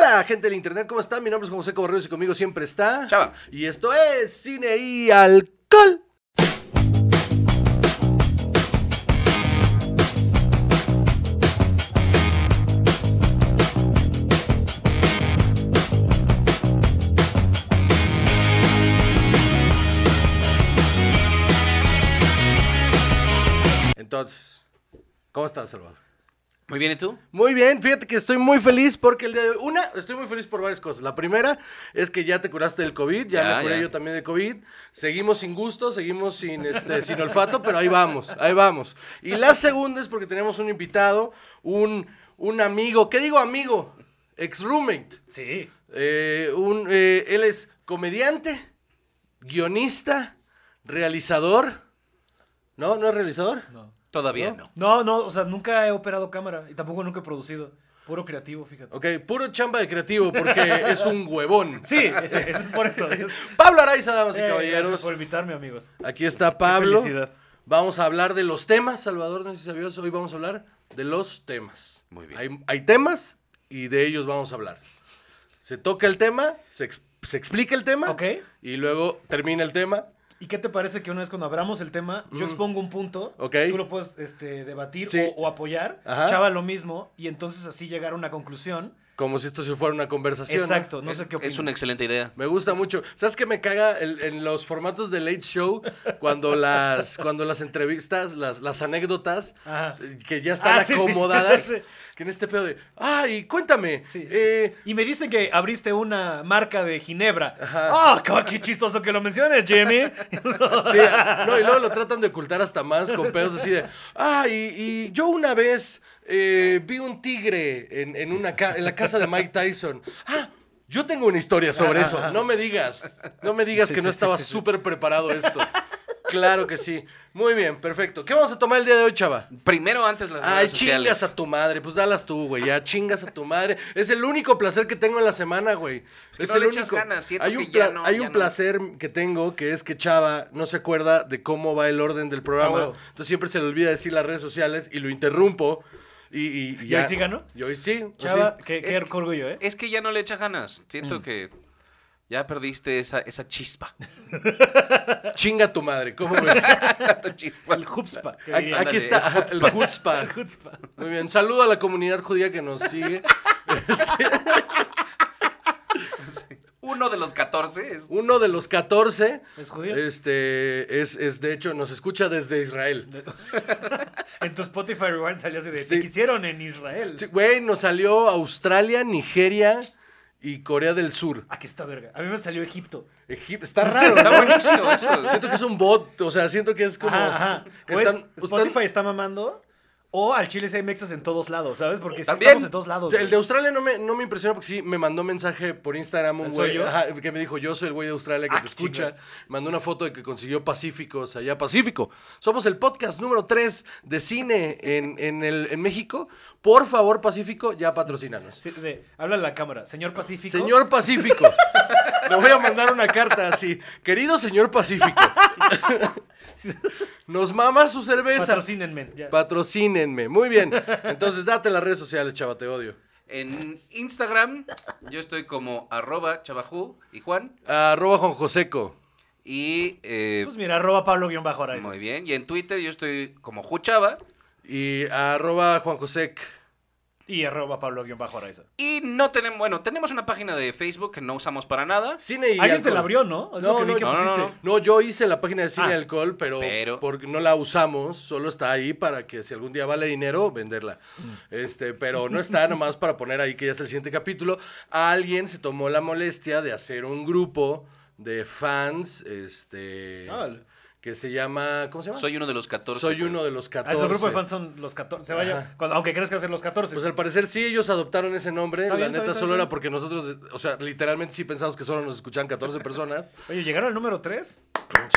Hola, gente del internet, ¿cómo están? Mi nombre es José Cobarrios y conmigo siempre está. Chava. Y esto es Cine y Alcohol. Entonces, ¿cómo estás, Salvador? Muy bien, ¿y tú? Muy bien, fíjate que estoy muy feliz porque el día de una, estoy muy feliz por varias cosas. La primera es que ya te curaste del COVID, ya, Ya, me curé ya. yo también de COVID. Seguimos sin gusto, seguimos sin, este, sin olfato, pero ahí vamos, ahí vamos. Y la segunda es porque tenemos un invitado, un, un amigo, ¿qué digo amigo? Ex roommate. Sí. Eh, un, eh, él es comediante, guionista, realizador. ¿No? ¿No es realizador? No. Todavía no. No, no, o sea, nunca he operado cámara y tampoco nunca he producido. Puro creativo, fíjate. Ok, puro chamba de creativo porque es un huevón. Sí, ese es por eso. Eh, Pablo Araiza, damas y gracias caballeros. por invitarme, amigos. Aquí está Pablo. felicidad. Vamos a hablar de los temas, Salvador, no sé si sabías, hoy vamos a hablar de los temas. Muy bien. Hay, hay temas y de ellos vamos a hablar. Se toca el tema, se, ex- se explica el tema Ok. y luego termina el tema. ¿Y qué te parece que una vez cuando abramos el tema, yo expongo un punto, Ok. tú lo puedes este, debatir Sí. o, o apoyar, Ajá. Chava lo mismo, y entonces así llegar a una conclusión? Como si esto se fuera una conversación. Exacto, no es, sé qué opinas. es una excelente idea. Me gusta mucho. ¿Sabes qué me caga El- en los formatos de Late Show? Cuando las, cuando las entrevistas, las, las anécdotas, Ajá. que ya están Ah, sí, sí, sí, acomodadas, sí, sí. que en este pedo de, ay, cuéntame, Sí. eh, Y me dicen que abriste una marca de Ginebra. Ajá. ¡Ah, qué- qué chistoso que lo menciones, Jimmy! Sí, no, y luego lo tratan de ocultar hasta más con pedos así de, ah, y, y yo una vez eh, vi un tigre en, en una ca- en la casa de Mike Tyson. Ah, yo tengo una historia sobre eso. No me digas, no me digas Sí, que no sí, estaba sí, sí. súper preparado esto. Claro que sí. Muy bien, perfecto. ¿Qué vamos a tomar el día de hoy, chava? Primero antes las Ay, redes sociales. chingas a tu madre, pues dalas tú, güey, ya chingas a tu madre. Es el único placer que tengo en la semana, güey. que Es no el le echas único. ganas, hay un, que ya pla- no, hay ya un no. placer que tengo que es que Chava no se acuerda de cómo va el orden del programa. Ah. Entonces siempre se le olvida decir las redes sociales y lo interrumpo. Y, y- y ¿Y ya. hoy sí ganó? Y hoy sí. hoy Chava, sí. qué, qué Es que- orgullo, ¿eh? Es que ya no le echa ganas. Siento que ya perdiste esa, esa chispa. Chinga tu madre, ¿cómo ves? Chispa. El Hupspa. que Aquí, está el Hupspa. Muy bien, saludo a la comunidad judía que nos sigue. Uno de los 14 es... Uno de los 14 ¿Es judío? Este, es, es de hecho, nos escucha desde Israel. En tu Spotify Rewind salió así de, Sí. te quisieron en Israel. Sí, Güey, nos salió Australia, Nigeria y Corea del Sur. Aquí está verga. A mí me salió Egipto. Egip- Está raro, Está buenísimo eso. Siento que es un bot, o sea, siento que es como... Ajá, ajá. que O es- están- Spotify están- está mamando. O al chile sí hay mexas en todos lados, ¿sabes? Porque sí estamos en todos lados. el de. Australia no me, no me impresionó porque sí me mandó mensaje por Instagram un ¿Soy güey yo? ajá, que me dijo, yo soy el güey de Australia que Ah, te escucha. Mandó una foto de que consiguió Pacíficos allá. Pacífico. Somos el podcast número 3 de cine en, en, el, en México. Por favor, Pacífico, ya patrocínanos. Sí, de- habla la cámara. Señor Pacífico. Señor Pacífico. Le voy a mandar una carta así. Querido señor Pacífico. Nos mama su cerveza. Patrocínenme. ya. Patrocínenme. Muy bien. Entonces, date las redes sociales, chava, te odio. En Instagram yo estoy como arroba chavajú y Juan. Arroba Juan Joseco. Y... eh, Pues mira, arroba muy bien. Y en Twitter yo estoy como Juchava. Y arroba Juan Josec. Y arroba Pablo-Araiza. Y no tenemos... Bueno, tenemos una página de Facebook que no usamos para nada. Cine y Alguien te la abrió, ¿no? Es lo No, vi no, que no, no, pusiste. no. No, yo hice la página de cine Ah. y alcohol, pero, Pero- porque no la usamos, solo está ahí para que si algún día vale dinero, venderla. Mm. Este, pero no está nomás para poner ahí que ya es el siguiente capítulo. Alguien se tomó la molestia de hacer un grupo de fans, este, Ah. Que se llama, ¿cómo se llama? Soy uno de los 14. Soy uno de los Ah, 14. su grupo de fans son los 14. Se vaya, cuando- aunque crees que hacer los 14. Pues al parecer sí, ellos adoptaron ese nombre. Está la bien, está neta bien, solo bien. era porque nosotros, o sea, literalmente sí pensamos que solo nos escuchaban 14 personas. Oye, ¿llegaron al número 3?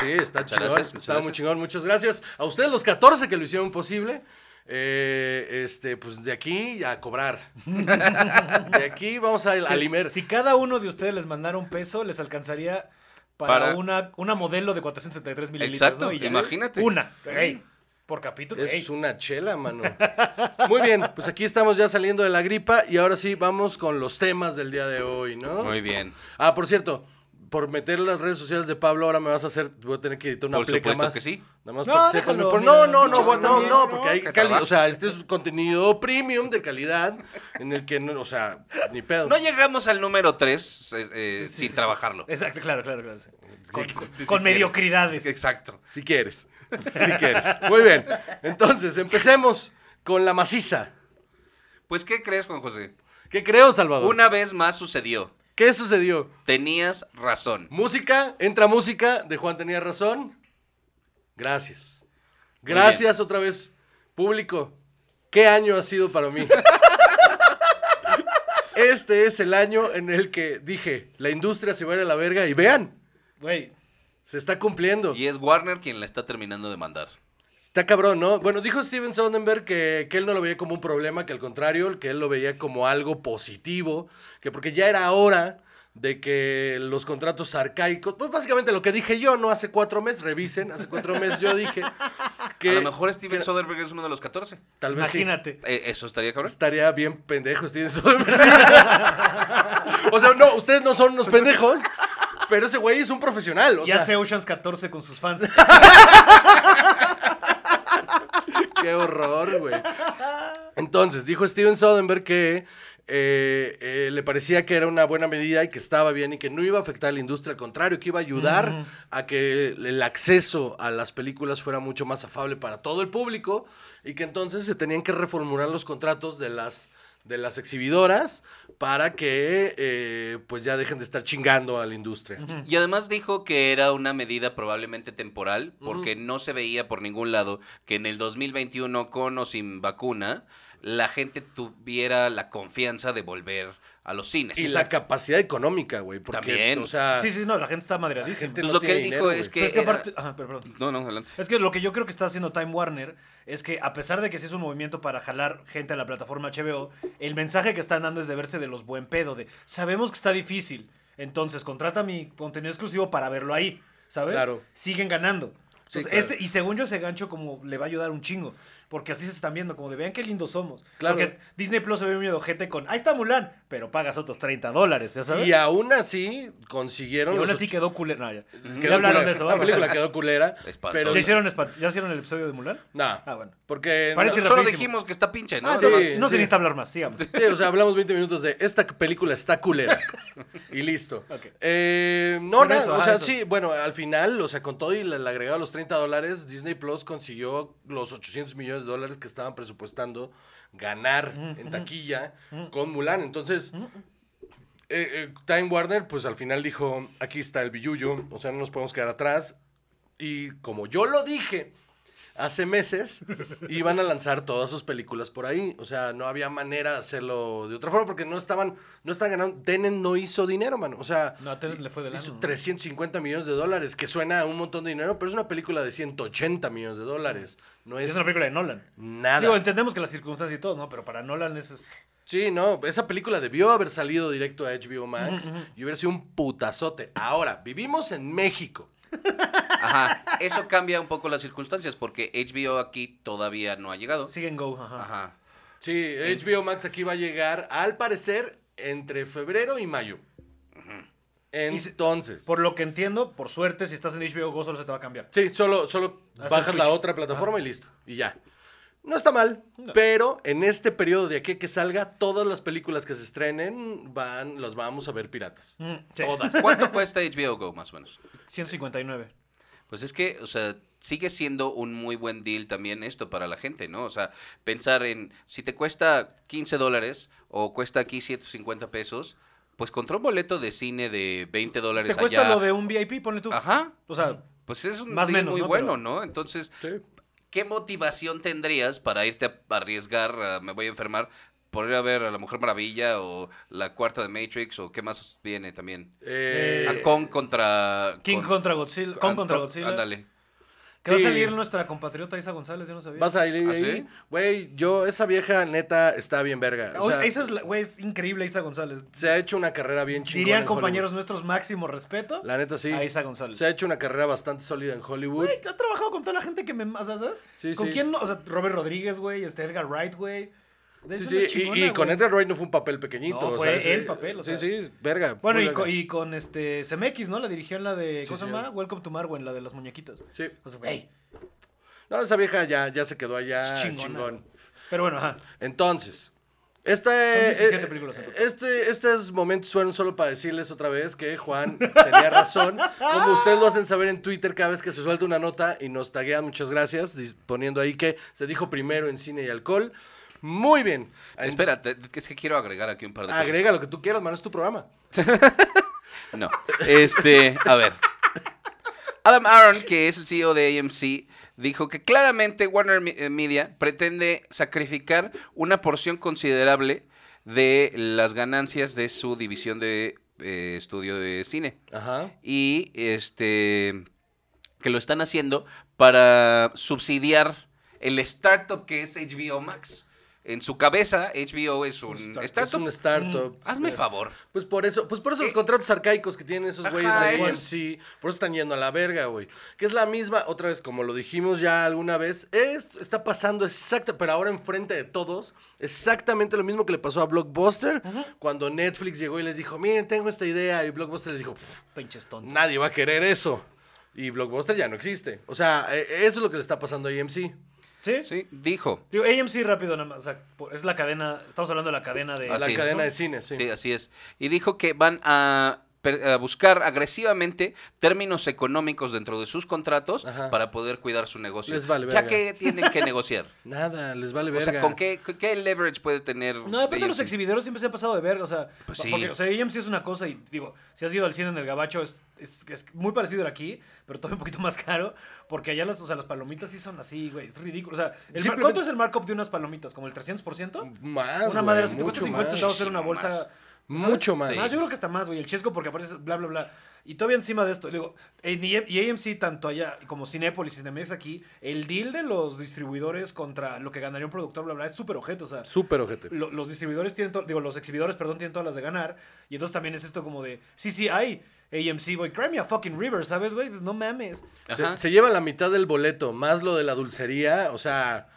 Sí, está Muchas chingón. gracias, está muy gracias. chingón. Muchas gracias a ustedes los 14 que lo hicieron posible. Eh, este, pues de aquí a cobrar. De aquí vamos a, a limer. Si cada uno de ustedes les mandara un peso, les alcanzaría para, Para- Una, una modelo de 473 mililitros. Exacto, ¿no? Y ya- imagínate. Una. Por capítulo. Es una chela, mano. Muy bien, pues aquí estamos ya saliendo de la gripa y ahora sí vamos con los temas del día de hoy, ¿no? Muy bien. Ah, por cierto, por meter las redes sociales de Pablo, ahora me vas a hacer, voy a tener que editar una Por pleca supuesto más. que sí. Nada más No, para que sepan. déjalo, Por- mira, no, no, no, bueno, no, también, no, ¿no? porque hay Que cali- trabaje. o sea, este es un contenido premium de calidad en el que, no, o sea, ni pedo. No llegamos al número 3 sin sí, sí. trabajarlo. Exacto, claro, claro, claro. sí. Con, Sí, con- mediocridades. Exacto. Si quieres, si quieres. Muy bien, entonces, empecemos con la maciza. Pues, ¿qué crees, Juan José? ¿Qué creo, Salvador? Una vez más sucedió. ¿Qué sucedió? Tenías razón. Música, entra música de Juan tenía razón. Gracias. Gracias otra vez, público. ¿Qué año ha sido para mí? Este es el año en el que dije, la industria se va a ir a la verga y vean, Güey, se está cumpliendo. Y es Warner quien la está terminando de mandar. Está cabrón, ¿no? Bueno, dijo Steven Sondenberg que, que él no lo veía como un problema, que al contrario, que él lo veía como algo positivo, que porque ya era hora de que los contratos arcaicos, pues básicamente lo que dije yo, ¿no? Hace cuatro meses, revisen, hace cuatro meses yo dije que... a lo mejor Steven que- Soderbergh es uno de los 14. Tal vez sí. imagínate. Eh, eso estaría cabrón. Estaría bien pendejo Steven Soderbergh. o sea, no, ustedes no son unos pendejos, pero ese güey es un profesional. O y sea, hace Oceans 14 con sus fans. Qué horror, güey. Entonces, dijo Steven Soderbergh que eh, eh, le parecía que era una buena medida y que estaba bien y que no iba a afectar a la industria, al contrario, que iba a ayudar a que el acceso a las películas fuera mucho más afable para todo el público y que entonces se tenían que reformular los contratos de las de las exhibidoras para que eh, pues ya dejen de estar chingando a la industria. Y además dijo que era una medida probablemente temporal, porque no se veía por ningún lado que en el 2021, con o sin vacuna, la gente tuviera la confianza de volver a los cines. Y la capacidad económica, güey, porque También. o sea, sí, sí, no, la gente está la madreadísima. gente Pues no lo que dijo es que Pero es que era- aparte. Ajá, pero perdón. No, no, adelante. Es que lo que yo creo que está haciendo Time Warner es que a pesar de que sí es un movimiento para jalar gente a la plataforma HBO, el mensaje que están dando es de verse de los buen pedo, de sabemos que está difícil, entonces contrata mi contenido exclusivo para verlo ahí, ¿sabes? Claro. Siguen ganando. Sí, Entonces, claro. ese- y según yo ese gancho como le va a ayudar un chingo, porque así se están viendo, como de vean qué lindos somos. Claro. Porque Disney Plus se ve medio gente con, ahí está Mulan, pero pagas otros 30 dólares, ¿ya sabes? Y aún así consiguieron Y aún los así quedó culero. No, ya. quedó Ya hablaron culera. de eso, La película quedó culera. Pero ¿Ya hicieron, ¿Ya hicieron el episodio de Mulan? Nah, Ah, bueno. porque Parece no, Solo rapidísimo. dijimos que está pinche, ¿no? Ah, sí, no, sí. se necesita hablar más, sigamos. Sí, o sea, hablamos 20 minutos de esta película está culera. y listo. Ok. Eh, no, nada, eso, o ah, sea, eso. sí, bueno, al final, o sea, con todo y el, agregado de los 30 dólares, Disney Plus consiguió los 800 millones de dólares que estaban presupuestando ganar en taquilla con Mulan. Entonces, eh, eh, Time Warner, pues al final dijo, aquí está el billuyo, o sea, no nos podemos quedar atrás. Y como yo lo dije hace meses, iban a lanzar todas sus películas por ahí. O sea, no había manera de hacerlo de otra forma porque no estaban, no estaban ganando. Tenet no hizo dinero, mano. O sea, No, a Tenet le fue de hizo lana, ¿no? 350 millones de dólares, que suena a un montón de dinero, pero es una película de 180 millones de dólares. No Es es una película de Nolan. nada. Digo, entendemos que las circunstancias y todo, ¿no? Pero para Nolan eso es... Sí, no, esa película debió haber salido directo a HBO Max y hubiera sido un putazote. Ahora, vivimos en México. Ajá. Eso cambia un poco las circunstancias, porque HBO aquí todavía no ha llegado. Siguen Go, ajá. Ajá. Sí, HBO Max aquí va a llegar, al parecer, entre febrero y mayo. Entonces, Por lo que entiendo, por suerte, si estás en HBO Go solo se te va a cambiar. sí, solo, solo Haz el bajas la switch. otra plataforma y listo. Y ya. No está mal, No. pero en este periodo de aquí que salga, todas las películas que se estrenen van, las vamos a ver piratas. Mm, sí. Todas. ¿Cuánto cuesta HBO Go, más o menos? 159. Pues es que, o sea, sigue siendo un muy buen deal también esto para la gente, ¿no? O sea, pensar en si te cuesta 15 dólares o cuesta aquí 150 pesos, pues contra un boleto de cine de 20 dólares Te cuesta allá. lo de un VIP, ponle tú. Ajá. O sea, Pues es un Más menos, muy ¿no? bueno, Pero- ¿no? Entonces, Sí. ¿Qué motivación tendrías para irte a arriesgar, a me voy a enfermar, por ir a ver a la Mujer Maravilla o la cuarta de Matrix o qué más viene también? Eh, a Kong contra... King con- contra Godzilla. Kong contra con- Godzilla. Ándale. Que va a salir nuestra compatriota Isa González, yo no sabía. Vas a ir ¿Ah, ahí. sí? Güey, yo, esa vieja neta está bien verga. O sea, esa es, güey, es increíble Isa González. se ha hecho una carrera bien chingona. Dirían en compañeros Hollywood. nuestros máximo respeto La neta sí. a Isa González. Se ha hecho una carrera bastante sólida en Hollywood. Güey, ha trabajado con toda la gente que me... o sea, ¿sabes? Sí, ¿Con sí. quién no? O sea, Robert Rodríguez, güey, este Edgar Wright, güey. Sí, sí, y- chingona, y, con. Edgar Wright no fue un papel pequeñito. No, o fue sea, el sí, papel, o sí, sea. sí, verga. Bueno, y, verga. con, y con este CMX, ¿no? La dirigió en la de. Sí, ¿Cómo se llama? Welcome to Marwen, la de las muñequitas. Sí. O sea, güey. No, esa vieja ya, ya se quedó allá chingona, chingón. Pero bueno, ajá. Entonces, este, Son 17 eh, películas en este, estos momentos fueron solo para decirles otra vez que Juan tenía razón. Como ustedes lo hacen saber en Twitter cada vez que se suelta una nota y nos taguean, muchas gracias, poniendo ahí que se dijo primero en cine y alcohol. Muy bien. Espérate, es que quiero agregar aquí un par de cosas. Agrega lo que tú quieras, mano, es tu programa. No. Este, a ver. Adam Aaron, que es el CEO de AMC, dijo que claramente Warner eh, Media pretende sacrificar una porción considerable de las ganancias de su división de eh, estudio de cine. Ajá. Y este que lo están haciendo para subsidiar el startup que es HBO Max. En su cabeza, HBO es un startup. Es un startup. Hazme favor. Pues por eso, pues por eso los Eh, contratos arcaicos que tienen esos güeyes de AMC, por eso están yendo a la verga, güey. Que es la misma, otra vez, como lo dijimos ya alguna vez, esto está pasando exacto, pero ahora enfrente de todos, exactamente lo mismo que le pasó a Blockbuster, cuando Netflix llegó y les dijo, miren, tengo esta idea, y Blockbuster les dijo, "Pff, Pinches tontos. nadie va a querer eso. Y Blockbuster ya no existe. O sea, eh, eso es lo que le está pasando a AMC. ¿Sí? Sí, dijo. Digo, AMC rápido nada más. O sea, es la cadena. Estamos hablando de la cadena de. la es, cadena ¿no? de cine, sí. Sí, así es. Y dijo que van a, a buscar agresivamente términos económicos dentro de sus contratos Ajá. para poder cuidar su negocio. Les vale ya verga. que tienen que negociar. Nada, les vale o verga. sea, ¿con qué, con qué leverage puede tener? No, depende de los exhibidores, siempre se ha pasado de verga. O sea, Pues sí. porque, o sea, AMC es una cosa y digo, si has ido al cine en el Gabacho, es, es, es muy parecido a aquí, pero todavía un poquito más caro. Porque allá las, o sea, las palomitas sí son así, güey. Es ridículo. O sea, el mar- Simplemente- ¿cuánto es el markup de unas palomitas? ¿Como el 300%? Más, una güey, madre, si te cuesta 50 más. centavos hacer una bolsa. más. ¿Sabes? Mucho más. Yo creo que está más, güey. El chesco porque aparece bla, bla, bla. Y todavía encima de esto, digo, en I- y AMC, tanto allá como Cinépolis y Cinemex aquí, el deal de los distribuidores contra lo que ganaría un productor, bla, bla, es súper ojete. O sea, Súper ojete. lo- los distribuidores tienen, to- digo, los exhibidores, perdón, tienen todas las de ganar. Y entonces también es esto como de, sí, sí, hay AMC, güey, cry me a fucking river, ¿sabes, güey? Pues no mames. Se, se lleva la mitad del boleto, más lo de la dulcería. O sea,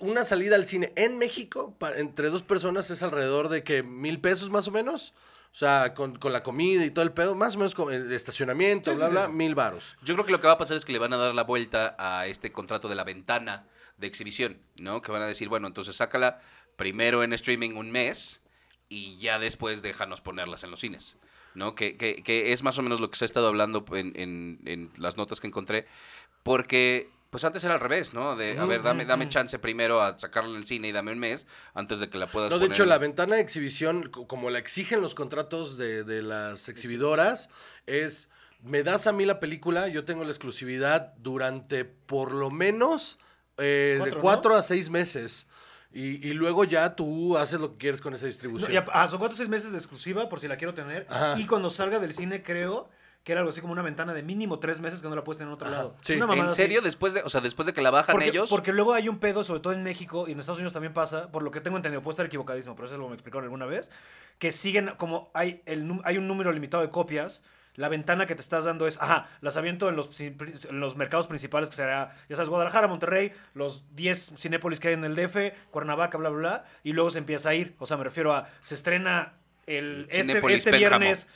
una salida al cine en México pa- entre dos personas es alrededor de que mil pesos más o menos. O sea, con, con la comida y todo el pedo, más o menos con el estacionamiento, Sí, bla, sí, bla, sí. mil varos. Yo creo que lo que va a pasar es que le van a dar la vuelta a este contrato de la ventana de exhibición, ¿no? Que van a decir, bueno, entonces sácala primero en streaming un mes y ya después déjanos ponerlas en los cines, ¿no? Que, que- que es más o menos lo que se ha estado hablando en, en- en las notas que encontré, porque pues antes era al revés, ¿no? De, a ver, dame, dame chance primero a sacarla en el cine y dame un mes antes de que la puedas No, de poner hecho, en- la ventana de exhibición, co- como la exigen los contratos de, de las exhibidoras, es, me das a mí la película, yo tengo la exclusividad durante por lo menos eh, de Cuatro, ¿no? cuatro a seis meses. Y, y luego ya tú haces lo que quieres con esa No, distribución. y a- ah, son cuatro o seis meses de exclusiva, por si la quiero tener. Ajá. Y cuando salga del cine, creo que era algo así como una ventana de mínimo tres meses que no la puedes tener en otro Ajá. lado. Sí. Una ¿En así. serio? Después de, o sea, después de que la bajan Porque, ellos. porque luego hay un pedo, sobre todo en México y en Estados Unidos también pasa, por lo que tengo entendido, puedo estar equivocadísimo, pero eso es lo que me explicaron alguna vez, que siguen, como hay, el, hay un número limitado de copias, la ventana que te estás dando es, ajá, las aviento en los, en los mercados principales, que será, ya sabes, Guadalajara, Monterrey, los 10 Cinépolis que hay en el DF, Cuernavaca, bla, bla, bla, y luego se empieza a ir. O sea, me refiero a, se estrena el, este, este viernes.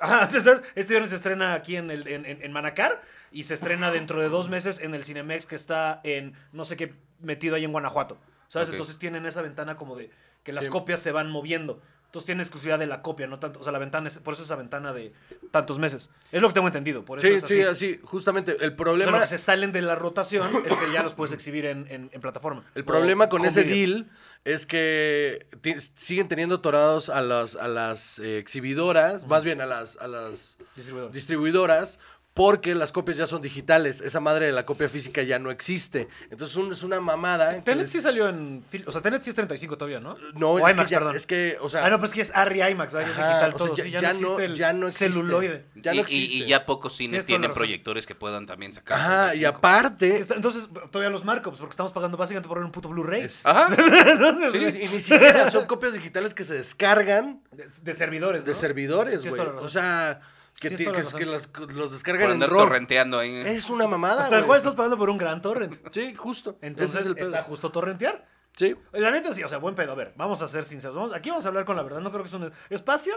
Este viernes se estrena aquí en, el, en, en- Manacar y se estrena dentro de dos meses en el Cinemex que está en no sé qué metido ahí en Guanajuato. ¿Sabes? Entonces tienen esa ventana como de que las Sí. copias se van moviendo. Entonces tienen exclusividad de la copia, no tanto. O sea, la ventana es, por eso esa ventana de tantos meses. Es lo que tengo entendido. Por eso sí, es así. sí, así, justamente. El O sea, problema, lo que se salen de la rotación es que ya los puedes exhibir en, en- en plataforma. el problema con ese video. deal es que siguen teniendo atorados a las, a las eh, exhibidoras, más bien a las, a las Distribuidor. distribuidoras porque las copias ya son digitales. Esa madre de la copia física ya no existe. Entonces un- es una mamada. Tenet les- sí salió en. O sea, Tenet sí es 35 todavía, ¿no? No, O es, IMAX, que ya- perdón. es que, o sea... ah, no, pues que es Arri IMAX, ¿verdad? Es ajá, digital o sea, todo. ya- sí, ya, ya no existe el ya no existe. celuloide. Ya y, no y- y existe. ya pocos cines tienen proyectores que puedan también sacar. Ajá, y 35. aparte... Está- Entonces, todavía los markups, porque estamos pagando básicamente por un puto Blu-ray. es- Ajá. Sí, y ni siquiera son copias digitales que se descargan De, de servidores, ¿no? de servidores, güey. O sea, que, es- los Por descargan en andar RAW. torrenteando ahí. Es una mamada, Tal cual estás pagando por un gran torrent. Sí, justo. Entonces, es el pedo. está justo torrentear. Sí. La neta sí, o sea, buen pedo. A ver, vamos a ser sinceros. Vamos, aquí vamos a hablar con la verdad. No creo que es un espacio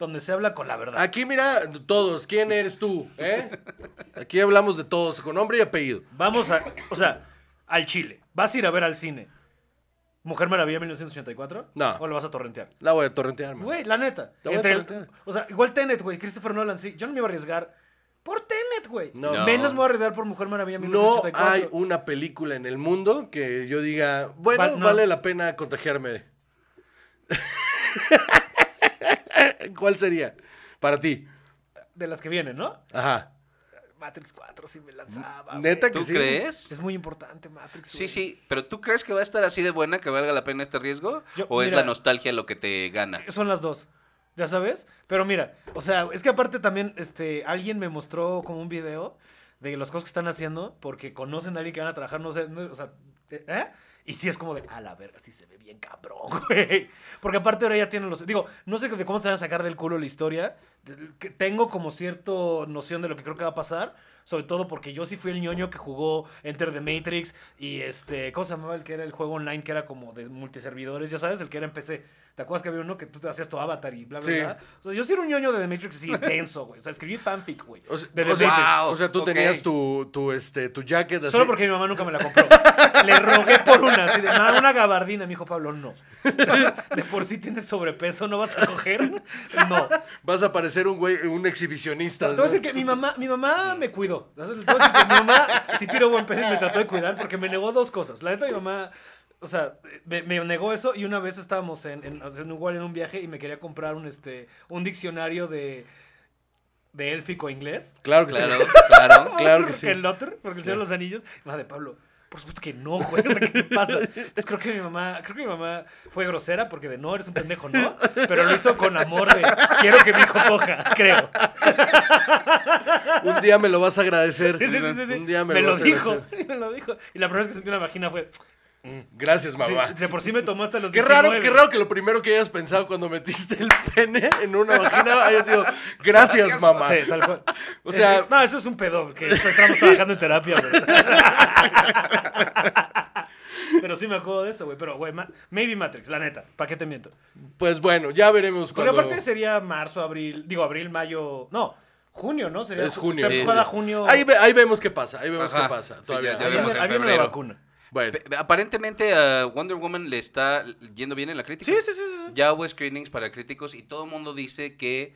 donde se habla con la verdad. Aquí mira, todos, ¿quién eres tú? ¿Eh? Aquí hablamos de todos, con nombre y apellido. Vamos a, o sea, al Chile. ¿Vas a ir a ver al cine Mujer Maravilla 1984? No. ¿O lo vas a torrentear? La voy a torrentear, man. Güey, la neta. La voy a el- o sea, igual Tenet, güey. Christopher Nolan, sí. Yo no me iba a arriesgar por Tenet, güey. No. No. Menos me voy a arriesgar por Mujer Maravilla No 1984. hay una película en el mundo que yo diga, bueno, Va- no. vale la pena contagiarme. ¿Cuál sería? Para ti. De las que vienen, ¿no? Ajá. Matrix 4 sí me lanzaba. Neta que ¿Tú sí. crees? Es muy importante Matrix. Sí, güey. sí, pero ¿tú crees que va a estar así de buena que valga la pena este riesgo? Yo- ¿O es la nostalgia lo que te gana? Son las dos. ¿Ya sabes? Pero mira, o sea, es que aparte también, este, alguien me mostró como un video de las cosas que están haciendo porque conocen a alguien que van a trabajar, no sé, no- o sea, ¿eh? Y sí es como de, a la verga, sí se ve bien cabrón, güey. Porque aparte ahora ya tienen los, digo, no sé de cómo se van a sacar del culo la historia, tengo como cierto noción de lo que creo que va a pasar, sobre todo porque yo sí fui el ñoño que jugó Enter the Matrix y este, ¿cómo se llamaba el que era el juego online que era como de multiservidores, ya sabes, el que era en PC? ¿Te acuerdas que había uno que tú te hacías tu avatar y bla, bla, Sí. bla? O sea, yo sí era un ñoño de The Matrix así denso, güey. O sea, escribí fanfic, güey. O sea, de The o sea, Matrix. Wow, o sea, tú tenías tu, tu, este, tu jacket así. Solo porque mi mamá nunca me la compró. Le rogué por una, así de, "Ma, una gabardina. Me dijo Pablo, no. De por sí tienes sobrepeso, ¿no vas a coger? No. Vas a parecer un güey, un exhibicionista. Te voy a decir que mi mamá, mi mamá me cuidó. Te voy a decir que mi mamá sí tiró buen peso me trató de cuidar porque me negó dos cosas. La neta, mi mamá, o sea, me, me negó eso y una vez estábamos en, en, en igual en un viaje y me quería comprar un, este, un diccionario de, de élfico a inglés. Claro que Claro, sí. claro. Claro que Porque sí. el Lotter, porque el Señor de los Anillos. Madre de Pablo. Por supuesto que no, güey. ¿qué te pasa? Entonces creo que mi mamá, creo que mi mamá fue grosera porque de no, eres un pendejo, no. Pero lo hizo con amor de quiero que mi hijo coja, creo. Un día me lo vas a agradecer. Sí, sí, sí. Un día me, me, lo vas a dijo. agradecer. Me lo dijo. Y la primera vez que sentí una vagina fue. Gracias, sí, mamá. de por sí me tomó hasta los Qué raro, 19. qué raro que lo primero que hayas pensado cuando metiste el pene en una vagina haya sido gracias, mamá. Sí, tal cual. O sea- Es- no, eso es un pedo que estamos trabajando en terapia, güey. Pero sí me acuerdo de eso, güey. Pero, güey, ma- maybe Matrix, la neta. ¿Para qué te miento? Pues bueno, ya veremos Porque cuando... aparte sería marzo, abril, digo abril, mayo, no, junio, ¿no? Sería Es junio, sí, sí. junio. Ahí, ve- ahí vemos qué pasa, ahí vemos Ajá. qué pasa. Sí, Todavía. ya- ya ahí vemos ahí viene la vacuna. Bueno, Aparentemente a Wonder Woman le está yendo bien en la crítica. Sí, sí, sí. sí. Ya hubo screenings para críticos y todo el mundo dice que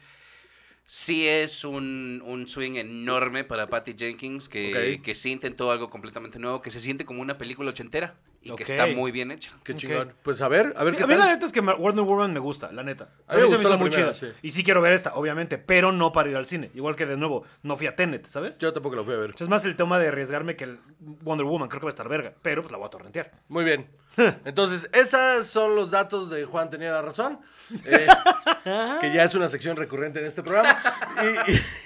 sí es un, un swing enorme para Patty Jenkins, que, que sí intentó algo completamente nuevo, que se siente como una película ochentera y que está muy bien hecha. qué chingón. Pues a ver, a ver Sí, qué a mí la neta es que Wonder Woman me gusta, la neta. A mí me gustó hizo la muy primera, chida. sí. Y sí quiero ver esta, obviamente, pero no para ir al cine. Igual que de nuevo, no fui a Tenet, ¿sabes? Yo tampoco lo fui a ver. Es más el tema de arriesgarme que el Wonder Woman, creo que va a estar verga, pero pues la voy a torrentear. Muy bien. Entonces, esos son los datos de Juan tenía la razón. eh, que ya es una sección recurrente en este programa.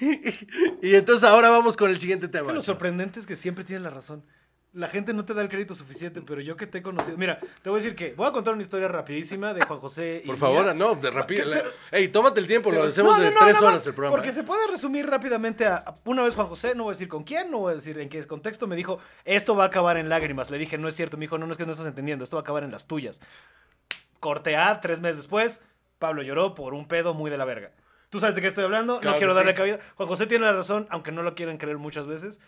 Y, y- y entonces ahora vamos con el siguiente Es tema. que lo sorprendente es que siempre tienes la razón. La gente no te da el crédito suficiente, pero yo que te he conocido. Mira, te voy a decir que voy a contar una historia rapidísima de Juan José y. Por favor, no, de rápido. Ey, tómate el tiempo, lo hacemos no, de no, tres horas el programa. Porque ¿eh? se puede resumir rápidamente a, a- una vez Juan José, no voy a decir con quién, no voy a decir en qué contexto, me dijo, esto va a acabar en lágrimas. Le dije, no es cierto, me dijo, no, no es que no estás entendiendo, esto va a acabar en las tuyas. Corte A, tres meses después, Pablo lloró por un pedo muy de la verga. ¿Tú sabes de qué estoy hablando? Claro no quiero darle sí. cabida. Juan José tiene la razón, aunque no lo quieran creer muchas veces.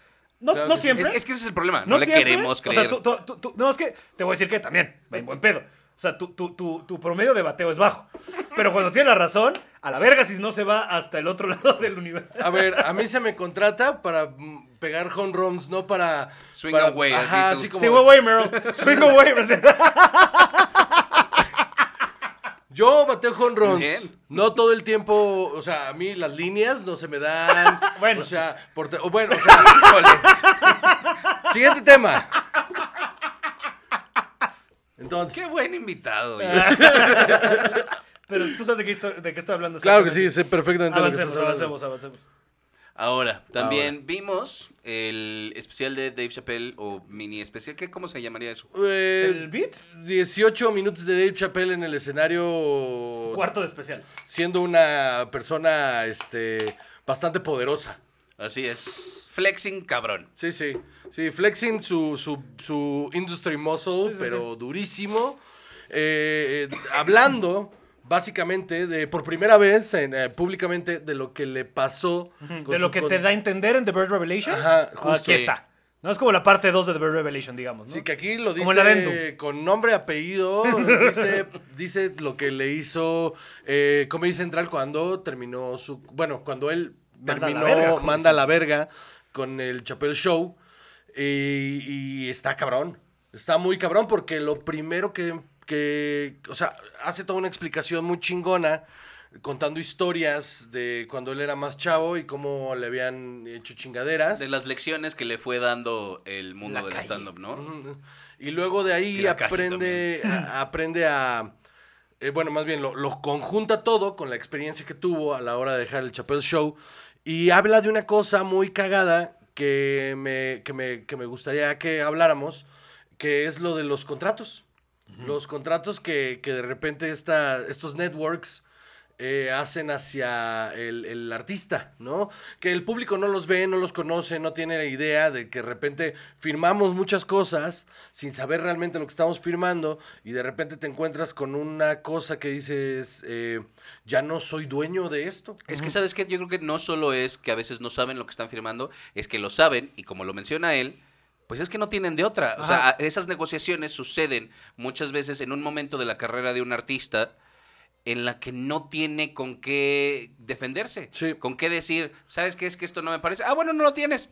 No, Claro no que siempre. Es, es que ese es el problema, no, le siempre. queremos O sea, creer. tú- tú- no, es que te voy a decir que también, en buen pedo. O sea, tu, tu, tu, tu promedio de bateo es bajo. Pero cuando tiene la razón, a la verga si no se va hasta el otro lado del universo. A ver, a mí se me contrata para mm, pegar home runs, no para... Swing para- away, así Ajá, tú. así como... Sí, güey, Merle. Swing away. Yo bateo home runs. Bien. No todo el tiempo, o sea, a mí las líneas no se me dan. Bueno. O sea, por te- o bueno, o sea, híjole. Siguiente tema. Entonces, Qué buen invitado. oye. Pero tú sabes de qué, estoy- de qué estoy hablando. claro que sí, sé perfectamente lo que Avancemos, estás hablando. avancemos, avancemos. Ahora, también vimos el especial de Dave Chappelle o mini especial. ¿qué, ¿Cómo se llamaría eso? Eh, ¿El beat? 18 minutos de Dave Chappelle en el escenario. Cuarto de especial. Siendo una persona este, bastante poderosa. Así es. Flexing cabrón. Sí, sí. Sí, flexing su, su, su industry muscle, Sí, sí, pero durísimo. Eh, eh, hablando, básicamente, de por primera vez en, eh, públicamente de lo que le pasó. con De lo que te da a entender en The Bird Revelation. Ajá, justo. Aquí está. No es como la parte 2 de The Bird Revelation, digamos, ¿no? Sí, que aquí lo dice con nombre, apellido, dice, dice lo que le hizo eh, Comedy Central cuando terminó su... Bueno, cuando él Manda a la terminó, verga, manda la verga con el Chappelle Show y, y está cabrón. Está muy cabrón porque lo primero que, que... O sea, hace toda una explicación muy chingona contando historias de cuando él era más chavo y cómo le habían hecho chingaderas. De las lecciones que le fue dando el mundo La del stand-up, ¿no? Y luego de ahí aprende, a, aprende a, eh, bueno, más bien lo, lo conjunta todo con la experiencia que tuvo a la hora de dejar el Chappelle Show y habla de una cosa muy cagada que me, que me, que me gustaría que habláramos, que es lo de los contratos. Los contratos que, que de repente esta, estos networks eh, hacen hacia el, el artista, ¿no? Que el público no los ve, no los conoce, no tiene idea de que de repente firmamos muchas cosas sin saber realmente lo que estamos firmando y de repente te encuentras con una cosa que dices, eh, ya no soy dueño de esto. Es que, ¿sabes qué? Yo creo que no solo es que a veces no saben lo que están firmando, es que lo saben y como lo menciona él, pues es que no tienen de otra. O sea, esas negociaciones suceden muchas veces en un momento de la carrera de un artista en la que no tiene con qué defenderse, Sí. con qué decir, ¿sabes qué es que esto no me parece? Ah, bueno, no lo tienes.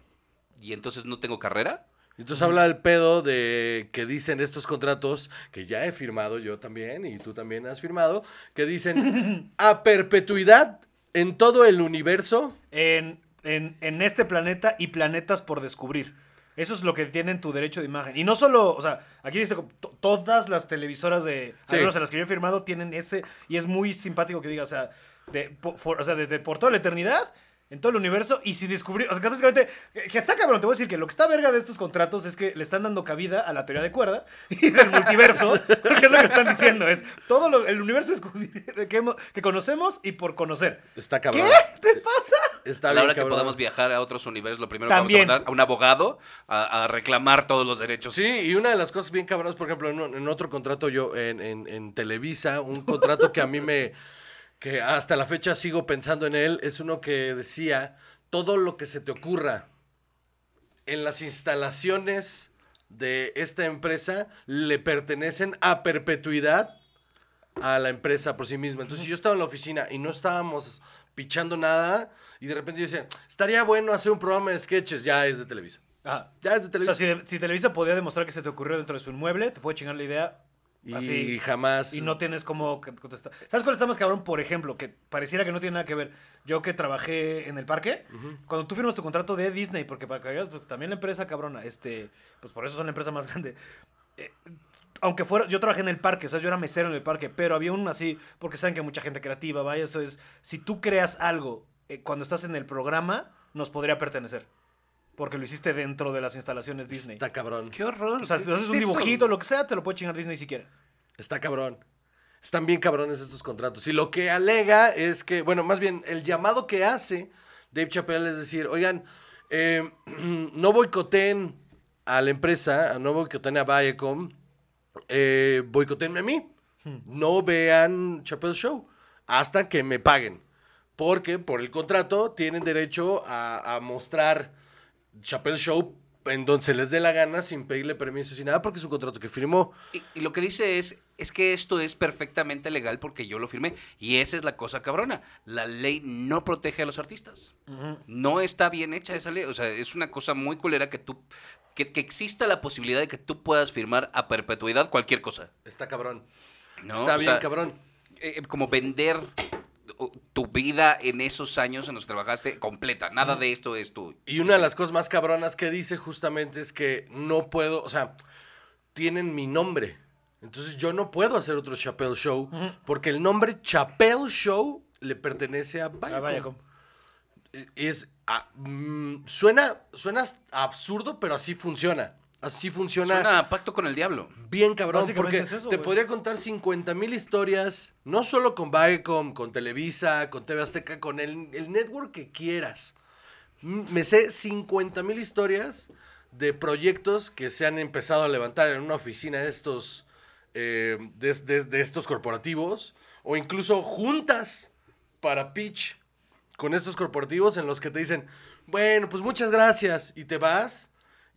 ¿Y entonces no tengo carrera? Entonces habla del pedo de que dicen estos contratos, que ya he firmado yo también y tú también has firmado, que dicen a perpetuidad en todo el universo. En, en, en este planeta y planetas por descubrir. Eso es lo que tienen tu derecho de imagen. Y no solo, o sea, aquí dice, todas las televisoras de, Sí. al menos en las que yo he firmado, tienen ese, y es muy simpático que diga, o sea, de, po- for- o sea, de- de por toda la eternidad, en todo el universo, y si descubrir, o sea, que básicamente, que- que está cabrón, te voy a decir que lo que está verga de estos contratos es que le están dando cabida a la teoría de cuerda y del multiverso, porque es lo que están diciendo, es todo lo- el universo que, hemos- que conocemos y por conocer. Está cabrón. ¿Qué te pasa? Está a la bien hora que cabrón. podamos viajar a otros universos, lo primero También. que vamos a mandar a un abogado a, a reclamar todos los derechos. Sí, y una de las cosas bien cabronas, por ejemplo, en, en otro contrato yo, en, en- en Televisa, un contrato que a mí me, que hasta la fecha sigo pensando en él, es uno que decía, todo lo que se te ocurra en las instalaciones de esta empresa le pertenecen a perpetuidad a la empresa por sí misma. Entonces, si yo estaba en la oficina y no estábamos pichando nada, y de repente yo decía, estaría bueno hacer un programa de sketches, ya es de Televisa. Ajá. Ya es de O Televisa. sea, si, si Televisa podía demostrar que se te ocurrió dentro de su inmueble, te puede chingar la idea Y así. jamás. Y no tienes cómo contestar. ¿Sabes cuál está más cabrón? Por ejemplo, que pareciera que no tiene nada que ver. Yo que trabajé en el parque, cuando tú firmas tu contrato de Disney, porque para que pues, también la empresa cabrona, este, pues por eso son la empresa más grande. Eh, aunque fuera, yo trabajé en el parque, o sea, yo era mesero en el parque, pero había un así, porque saben que hay mucha gente creativa, vaya, eso es, si tú creas algo eh, cuando estás en el programa, nos podría pertenecer. Porque lo hiciste dentro de las instalaciones Disney. Está cabrón. ¡Qué horror! O sea, ¿Qué si haces es un eso? dibujito, lo que sea, te lo puede chingar Disney si quiere. Está cabrón. Están bien cabrones estos contratos. Y lo que alega es que, bueno, más bien el llamado que hace Dave Chappelle es decir, oigan, eh, no boicoteen a la empresa, no boicoteen a Viacom, eh, boicotenme a mí. No vean Chappelle Show hasta que me paguen. Porque por el contrato tienen derecho a, a mostrar Chappelle Show en donde se les dé la gana sin pedirle permiso, sin nada, porque es un contrato que firmó. Y, y lo que dice es, es que esto es perfectamente legal porque yo lo firmé. Y esa es la cosa cabrona. La ley no protege a los artistas. No está bien hecha esa ley. O sea, es una cosa muy culera que tú... Que, que exista la posibilidad de que tú puedas firmar a perpetuidad cualquier cosa. Está cabrón. ¿no? Está O bien sea, cabrón. eh, como vender tu vida en esos años en los que trabajaste completa. Nada de esto es tu... Y una de las cosas más cabronas que dice justamente es que no puedo, o sea, tienen mi nombre. Entonces yo no puedo hacer otro Chappelle Show porque el nombre Chappelle Show le pertenece a Viacom. com- Es, ah, mm, suena, suena absurdo, pero así funciona. Así funciona. Suena a pacto con el diablo. Bien cabrón, porque es eso, te podría contar 50 mil historias, no solo con Viacom, con Televisa, con TV Azteca, con el, el network que quieras. Me sé 50 mil historias de proyectos que se han empezado a levantar en una oficina de estos, eh, de, de- de estos corporativos, o incluso juntas para pitch con estos corporativos en los que te dicen, bueno, pues muchas gracias, y te vas.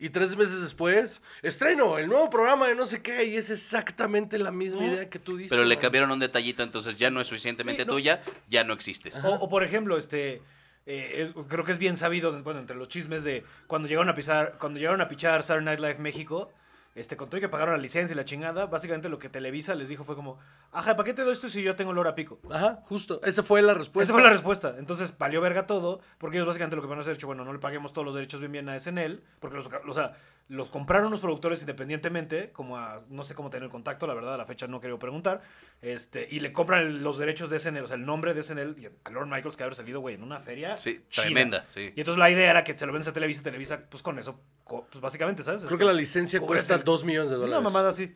Y tres meses después, estreno el nuevo programa de no sé qué, y es exactamente la misma idea que tú dices. Pero le cambiaron un detallito, entonces ya no es suficientemente Sí, no. tuya, ya no existes. O, o, por ejemplo, este. eh, es- creo que es bien sabido, bueno, entre los chismes de cuando llegaron a pisar, cuando llegaron a pichar Saturday Night Live México, este, con todo y que pagaron la licencia y la chingada, básicamente lo que Televisa les dijo fue como, ajá, ¿para qué te doy esto si yo tengo el hora pico? Ajá, justo. Esa fue la respuesta. Esa fue la respuesta. Entonces, valió verga todo, porque ellos básicamente lo que van a hacer es, bueno, no le paguemos todos los derechos bien bien a SNL, porque los, o sea, los compraron unos productores independientemente, como a, no sé cómo tener el contacto, la verdad, a la fecha no quiero preguntar, este, y le compran el- los derechos de SNL, o sea, el nombre de SNL, y a Lord Michaels que haber salido, güey, en una feria Sí, chida. tremenda, sí. Y entonces la idea era que se lo vendes a Televisa, y Televisa, pues con eso, co- pues básicamente, ¿sabes? Creo que la licencia cuesta el- 2 millones de Una dólares. mamada así.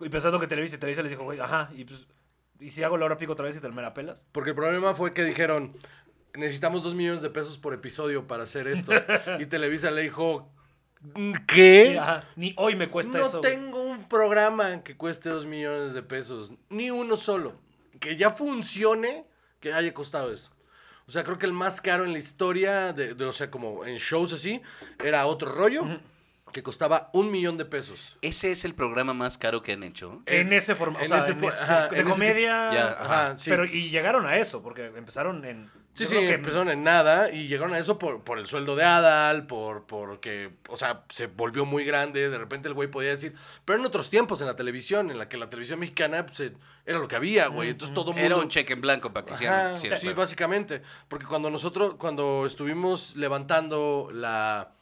Y pensando que Televisa y Televisa les dijo, güey, ajá, y pues, ¿y si hago la hora pico otra vez y te me la pelas? Porque el problema fue que dijeron, necesitamos 2 millones de pesos por episodio para hacer esto. y Televisa le dijo, ¿qué? Sí, ajá, ni hoy me cuesta no eso. güey. tengo un programa que cueste 2 millones de pesos. Ni uno solo. Que ya funcione, que haya costado eso. O sea, creo que el más caro en la historia, de, de- o sea, como en shows así, era otro rollo, que costaba un millón de pesos. Ese es el programa más caro que han hecho. En ese formato, en o sea, ese en fo- ese- ajá, de en ese comedia. Ya, Ajá, sí. Pero, y llegaron a eso, porque empezaron en. Sí, sí, que- empezaron en nada y llegaron a eso por, por el sueldo de Adal, por porque, o sea, se volvió muy grande, de repente el güey podía decir, pero en otros tiempos en la televisión, en la que la televisión mexicana pues, eh, era lo que había, güey, entonces todo mundo... Era un cheque en blanco para que hicieran. Sí, básicamente, porque cuando nosotros, cuando estuvimos levantando la,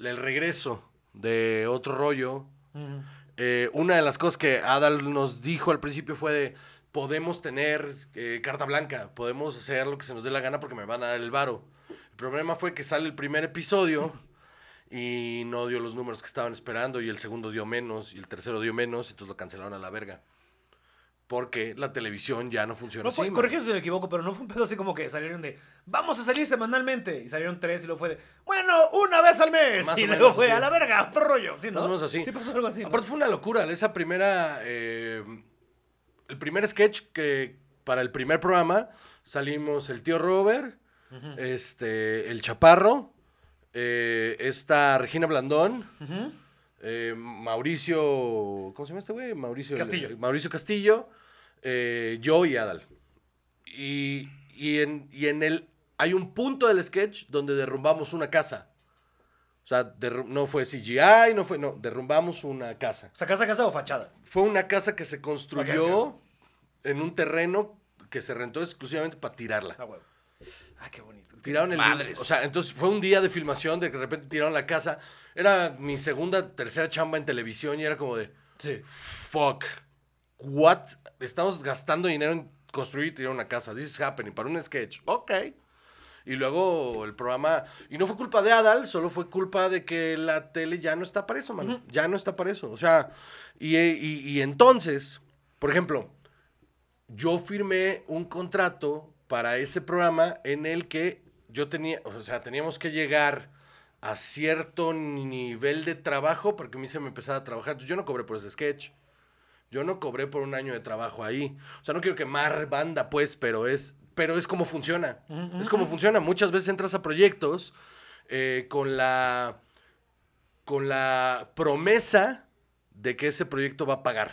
el regreso de otro rollo, eh, una de las cosas que Adal nos dijo al principio fue de podemos tener eh, carta blanca, podemos hacer lo que se nos dé la gana porque me van a dar el varo. El problema fue que sale el primer episodio y no dio los números que estaban esperando y el segundo dio menos y el tercero dio menos, entonces lo cancelaron a la verga. Porque la televisión ya no funciona No fue, así. corrígeme si me equivoco, pero no fue un pedo así como que salieron de vamos a salir semanalmente. Y salieron tres y luego fue de bueno, una vez al mes. Más y luego fue así. a la verga, otro rollo. ¿sí, no? Más o menos así. Sí, pasó algo así. ¿no? Aparte fue una locura, esa primera, eh, el primer sketch que para el primer programa salimos el tío Robert, este, el Chaparro, eh, esta Regina Blandón, Ujú. Eh, Mauricio, ¿cómo se llama este güey? Mauricio Castillo. Mauricio Castillo, eh, yo y Adal. Y, y en, y en el, hay un punto del sketch donde derrumbamos una casa. O sea, no fue CGI, no fue, no, derrumbamos una casa. O sea, casa, casa o fachada. Fue una casa que se construyó Ok, en un terreno que se rentó exclusivamente para tirarla. Ah. Ah, qué bonito. Tiraron el Madres. O sea, entonces fue un día de filmación de que de repente tiraron la casa. Era mi segunda, tercera chamba en televisión y era como de, Sí. fuck, what? Estamos gastando dinero en construir y tirar una casa. This is happening para un sketch. Ok. Y luego el programa, y no fue culpa de Adal, solo fue culpa de que la tele ya no está para eso, mano. Ya no está para eso. O sea, y, y- y entonces, por ejemplo, yo firmé un contrato para ese programa en el que yo tenía, o sea, teníamos que llegar a cierto nivel de trabajo porque a mí se me empezaba a trabajar. Entonces, yo no cobré por ese sketch. Yo no cobré por un año de trabajo ahí. O sea, no quiero quemar banda, pues, pero es, pero es como funciona. Es como funciona. Muchas veces entras a proyectos eh, con la con la promesa de que ese proyecto va a pagar.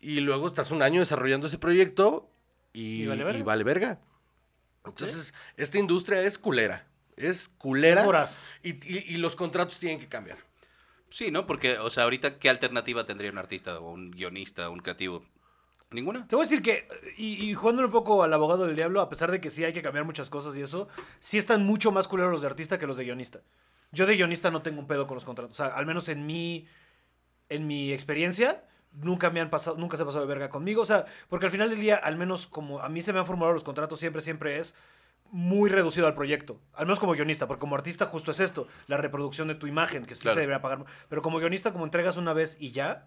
Y luego estás un año desarrollando ese proyecto y, Y vale verga. y vale verga. Entonces, esta industria es culera. Es culera. Es voraz. Y, y- y los contratos tienen que cambiar. Sí, ¿no? Porque, o sea, ahorita, ¿qué alternativa tendría un artista o un guionista o un creativo? Ninguna. Te voy a decir que, y, y jugándole un poco al abogado del diablo, a pesar de que sí hay que cambiar muchas cosas y eso, sí están mucho más culeros los de artista que los de guionista. Yo de guionista no tengo un pedo con los contratos. O sea, al menos en mi, en mi experiencia, nunca me han pasado, nunca se ha pasado de verga conmigo. O sea, porque al final del día, al menos como a mí se me han formulado los contratos, siempre, siempre es muy reducido al proyecto. Al menos como guionista, porque como artista justo es esto, la reproducción de tu imagen, que sí Claro. te debería pagar. Pero como guionista, como entregas una vez y ya,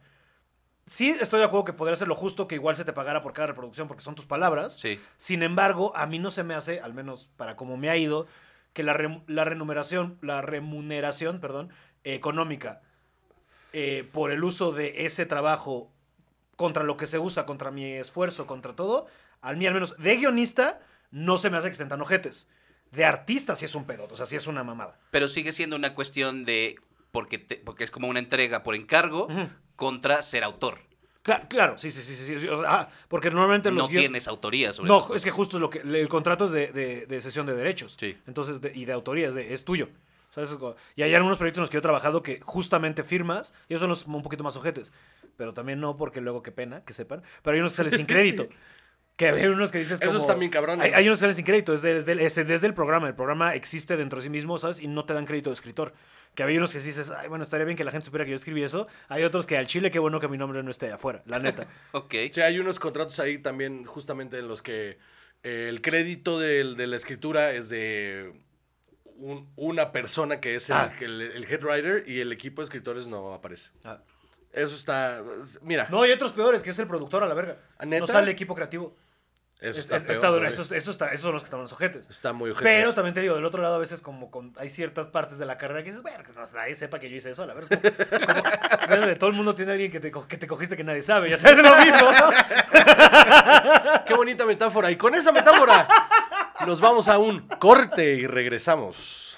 sí estoy de acuerdo que podría ser lo justo que igual se te pagara por cada reproducción porque son tus palabras. Sí. Sin embargo, a mí no se me hace, al menos para como me ha ido, que la, la remuneración, la remuneración, perdón, económica eh, por el uso de ese trabajo contra lo que se usa, contra mi esfuerzo, contra todo, al mí al menos de guionista, no se me hace que estén tan ojetes. De artista sí es un pedo, o sea, sí es una mamada. Pero sigue siendo una cuestión de. Porque, te- porque es como una entrega por encargo contra ser autor. Claro, claro, sí, sí, sí, sí. sí, ah, porque normalmente los No guion- tienes autoría sobre No, es que justo es lo que. El contrato es de, de, de cesión de derechos. Sí. Entonces, de- y de autoría, es, de- es tuyo. Y hay algunos proyectos en los que yo he trabajado que justamente firmas, y esos son los un poquito más ojetes. Pero también no, porque luego qué pena, que sepan. Pero hay unos que salen sin crédito. Que hay unos que dices Esos como- están bien cabrones. Hay, hay unos que salen sin crédito, es, de- es del- es desde el programa. El programa existe dentro de sí mismo, ¿sabes? Y no te dan crédito de escritor. Que hay unos que dices, ay, bueno, estaría bien que la gente supiera que yo escribí eso. Hay otros que al chile, qué bueno que mi nombre no esté afuera, la neta. Ok. Sí, hay unos contratos ahí también, justamente en los que eh, el crédito del- de la escritura es de un- una persona que es el, Ah. el- el head writer y el equipo de escritores no aparece. Ah. Eso está. Mira, No, hay otros peores, que es el productor a la verga. ¿Ah, neta? No sale equipo creativo. Eso Es- está, es- peor, está duro, eso, eso está, esos son los que están los ojetes. Está muy ojete Pero también te digo, del otro lado a veces como con, hay ciertas partes de la carrera que dices, bueno, que no, nadie sepa que yo hice eso, a la verdad. Es como, como- de todo el mundo tiene alguien que te, que te cogiste que nadie sabe, ya sabes es lo mismo. ¿no? Qué bonita metáfora. Y con esa metáfora nos vamos a un corte y regresamos.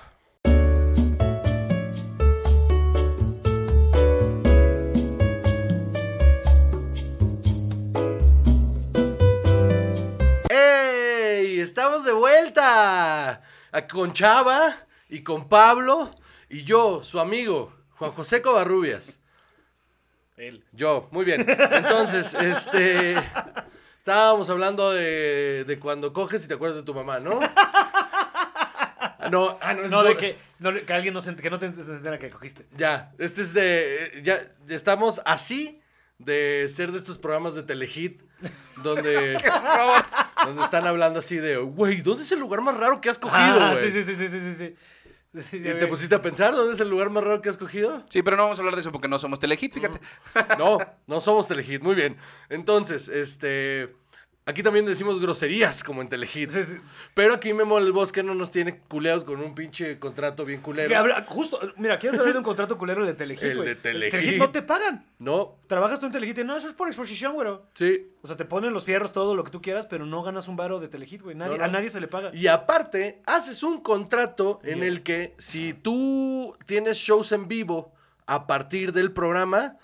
Estamos de vuelta. Con Chava y con Pablo y yo, su amigo, Juan José Covarrubias. Él. Yo, muy bien. Entonces, este. Estábamos hablando de, de cuando coges y te acuerdas de tu mamá, ¿no? No, ah, no, No, de que, no, que alguien no se, que no te entendiera que cogiste. Ya, este es de. Ya estamos así de ser de estos programas de Telehit donde. donde están hablando así de, güey, ¿dónde es el lugar más raro que has cogido, Ah, güey? sí, sí, sí, sí, sí, sí, sí. ¿Y te pusiste a pensar dónde es el lugar más raro que has cogido? Sí, pero no vamos a hablar de eso porque no somos Telehit, fíjate. No, no somos Telehit, muy bien. Entonces, este. Aquí también decimos groserías como en Telehit. Sí, sí. Pero aquí Memo del Bosque no nos tiene culeados con un pinche contrato bien Que culero. habla- justo, mira, ¿quieres hablar de un contrato culero de Telehit, El de Telehit. El no te pagan. No, Trabajas tú en Telehit y no, eso es por exposición, güey. sí. O sea, te ponen los fierros, todo lo que tú quieras, pero no ganas un varo de Telehit, güey. Nadie, No, no. A nadie se le paga. Y aparte, haces un contrato en el que si tú tienes shows en vivo a partir del programa,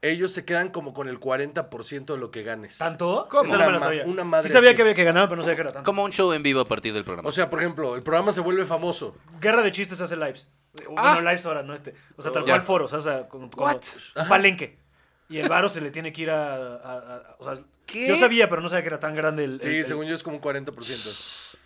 ellos se quedan como con el 40% de lo que ganes. ¿Tanto? ¿Cómo? Esa no me la Una ma- sabía. una madre sí sabía así. que había que ganar, pero no sabía que era tanto. Como un show en vivo a partir del programa. O sea, por ejemplo, el programa se vuelve famoso. Guerra de chistes hace lives. Ah. Bueno, lives ahora, no este. O sea, tal cual foros, o sea, con, con- What? un palenque. Y el varo se le tiene que ir a... a- a- o sea, ¿Qué? yo sabía, pero no sabía que era tan grande el... Sí, el- el- según yo es como un 40%.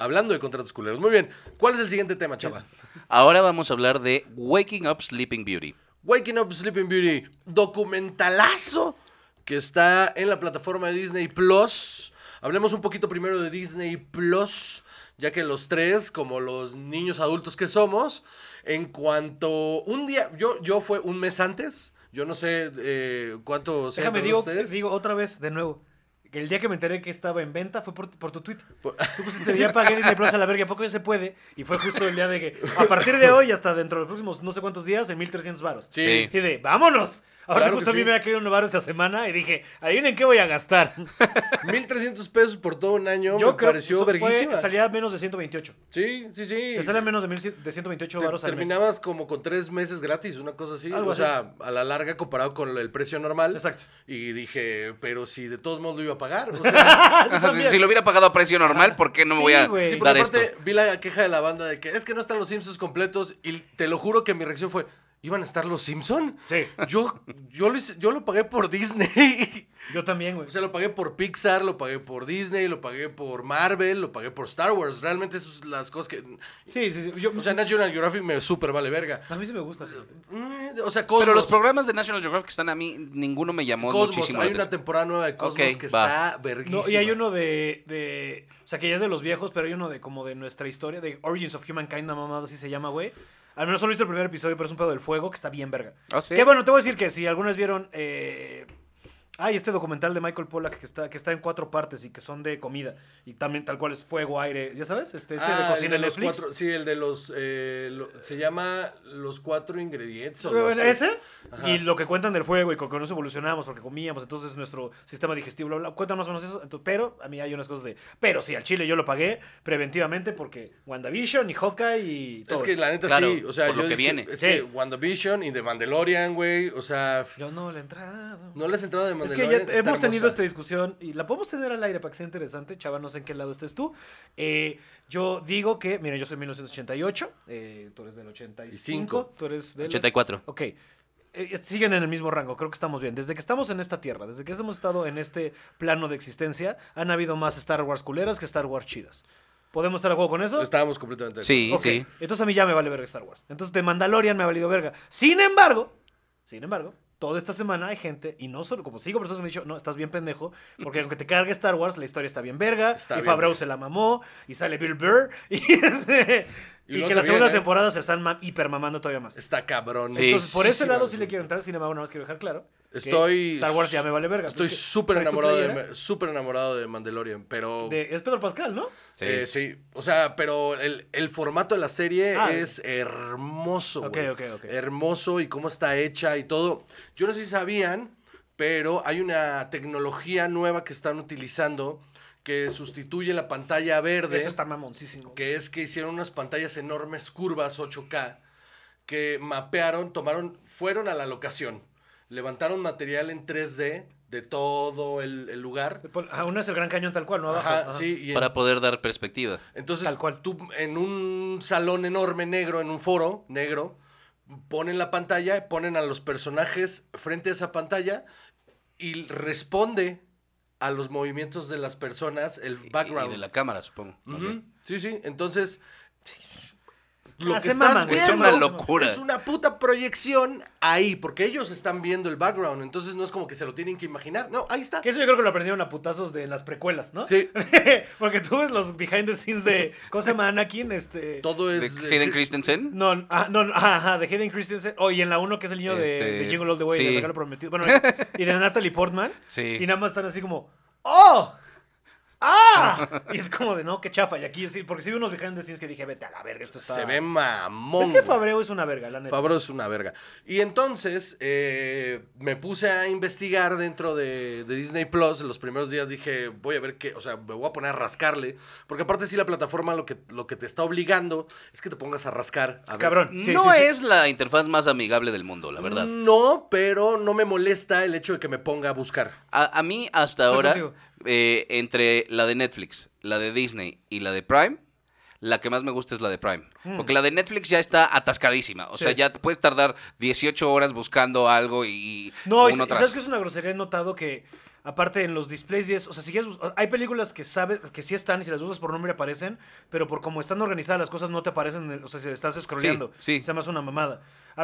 Hablando de contratos culeros. Muy bien. ¿Cuál es el siguiente tema, chava? Ahora vamos a hablar de Waking Up Sleeping Beauty. Waking Up Sleeping Beauty, documentalazo que está en la plataforma de Disney Plus. Hablemos un poquito primero de Disney Plus, ya que los tres, como los niños adultos que somos, en cuanto un día, yo, yo fue un mes antes, yo no sé eh, cuánto Déjame, digo, ustedes. digo otra vez, de nuevo. Que el día que me enteré que estaba en venta fue por, por tu tweet. Por- Tú pusiste, ya pagué Disney Plus a la verga, ¿a poco ya se puede? Y fue justo el día de que, a partir de hoy, hasta dentro de los próximos no sé cuántos días, en 1300 varos. Sí. Sí. Y de, vámonos. Ahora Claro justo a mí sí. me ha caído un varo esa semana y dije, adivinen qué voy a gastar. 1300 pesos por todo un año Yo me creo pareció verguísima. salía menos de 128. Sí, sí, sí. Te sale menos de, mil, de 128 Te- varos al mes. terminabas como con tres meses gratis, una cosa así. Algo o así. sea, a la larga comparado con el precio normal. Exacto. Y dije, pero si de todos modos lo iba a pagar. O sea, si, si lo hubiera pagado a precio normal, ¿por qué no me Sí, voy a sí, dar esto? vi la queja de la banda de que es que no están los Simpsons completos. Y te lo juro que mi reacción fue, ¿Iban a estar los Simpson? Sí. Yo, yo, lo, hice- yo lo pagué por Disney. Yo también, güey. O sea, lo pagué por Pixar, lo pagué por Disney, lo pagué por Marvel, lo pagué por Star Wars. Realmente esas son las cosas que... Sí, sí, sí. Yo, O sea, National Geographic me súper vale verga. a mí sí me gusta, fíjate. Mm, O sea, Cosmos. Pero los programas de National Geographic que están a mí, ninguno me llamó Cosmos, muchísimo. hay una temporada nueva de Cosmos que va. está verguísima. No, y hay uno de, de. O sea, que ya es de los viejos, pero hay uno de como de nuestra historia, de Origins of Humankind, una mamada así se llama, güey. Al menos solo he visto el primer episodio, pero es un pedo del fuego que está bien verga. ¿Ah, sí? Que bueno, te voy a decir que si alguna vez vieron. Eh... Hay este documental de Michael Pollack que está, que está en cuatro partes y que son de comida. Y también tal cual es fuego, aire. ¿Ya sabes? Este, este Ah, de el cocina en los Netflix. cuatro- sí, el de los... eh, lo- se llama Los Cuatro Ingredientes. o. ¿Ese? Ajá. Y lo que cuentan del fuego y con que nos evolucionamos porque comíamos, entonces nuestro sistema digestivo, bla, bla, cuentan más o menos eso. Entonces, pero a mí hay unas cosas de. Pero sí, al chile yo lo pagué preventivamente porque WandaVision y Hawkeye y todo. Es que eso. la neta Claro, sí, o sea, por lo que viene. Es Sí. que WandaVision y The Mandalorian, güey, o sea, Yo no le he entrado. no les has entrado de Es que ya hemos tenido esta discusión y la podemos tener al aire para que sea interesante. Chava, no sé en qué lado estés tú. Eh, yo digo que, mira, yo soy 1988, eh, tú eres del 85, tú eres del 84. Ok. Eh, siguen en el mismo rango, creo que estamos bien. Desde que estamos en esta tierra, desde que hemos estado en este plano de existencia, han habido más Star Wars culeras que Star Wars chidas. ¿Podemos estar de acuerdo con eso? Estábamos completamente de Sí, Ok, sí. Entonces a mí ya me vale verga Star Wars. Entonces de Mandalorian me ha valido verga. Sin embargo, sin embargo, toda esta semana hay gente, y no solo, como cinco personas me han dicho, no, estás bien pendejo, porque aunque te cargue Star Wars, la historia está bien verga, Está y verga. se la mamó, y sale Bill Burr, y, este, Y y que la segunda viene. temporada se están ma- hiper mamando todavía más. Está cabrón. Sí. Entonces, por ese Sí, lado sí, le quiero entrar, sin embargo, nada más quiero dejar claro. Estoy. Star Wars ya me vale verga. Estoy súper enamorado, de, enamorado de Mandalorian, pero. de- Es Pedro Pascal, ¿no? Sí. eh, sí, o sea, pero el, el formato de la serie Ah, es hermoso. Ok, güey. ok, ok. Hermoso y cómo está hecha y todo. Yo no sé si sabían, pero hay una tecnología nueva que están utilizando que sustituye la pantalla verde. Eso está mamoncísimo. que es que hicieron unas pantallas enormes curvas 8K que mapearon, tomaron, fueron a la locación, levantaron material en 3D de todo el, el lugar. Aún es el Gran Cañón tal cual, ¿no? Abajo. Ajá, Ajá. sí, y en- Para poder dar perspectiva. entonces Tal cual. tú en un salón enorme negro, en un foro negro, ponen la pantalla, ponen a los personajes frente a esa pantalla y responde a los movimientos de las personas el background. Y de la cámara, supongo. Sí, sí, entonces lo que estás güey, Es viendo una locura. es una puta proyección ahí, porque ellos están viendo el background, entonces no es como que se lo tienen que imaginar. No, ahí está. Que eso yo creo que lo aprendieron a putazos de las precuelas, ¿no? Sí, Porque tú ves los behind the scenes de. ¿Cómo se llama Anakin? Este. todo ¿De es Hayden eh, Christensen? No, ah, no, no, ajá, ajá, de Hayden Christensen. Oh, y en la 1 que es el niño de, Este, de Jingle All the Way, sí. de Regalo Prometido. Bueno, y de Natalie Portman. Sí. Y nada más están así como. ¡Oh! ¡Ah! Y es como de no, qué chafa. Y aquí sí, porque sí vi unos behind the scenes que dije, vete a la verga, esto está. se ve mamón. Es que. Fabreo es una verga, la neta. Fabro es una verga. Y entonces eh, me puse a investigar dentro de, de Disney Plus. En los primeros días dije, voy a ver qué, o sea, me voy a poner a rascarle. Porque aparte sí la plataforma lo que, lo que te está obligando es que te pongas a rascar. A ver. Cabrón. Sí, no sí, sí. es la interfaz más amigable del mundo, la verdad. No, pero no me molesta el hecho de que me ponga a buscar. A, a mí hasta Estoy ahora, contigo. Eh, entre la de Netflix, la de Disney y la de Prime, la que más me gusta es la de Prime. Porque la de Netflix ya está atascadísima. O Mm. Sí. sea, ya te puedes tardar 18 horas buscando algo y... No, uno sa- tras- ¿sabes que es una grosería? He notado que, aparte en los displays, y es- o sea, si quieres hay películas que sabes que sí están y si las buscas por nombre aparecen, pero por cómo están organizadas las cosas no te aparecen, el- o sea, si estás scrolleando. sí. Se me hace una mamada.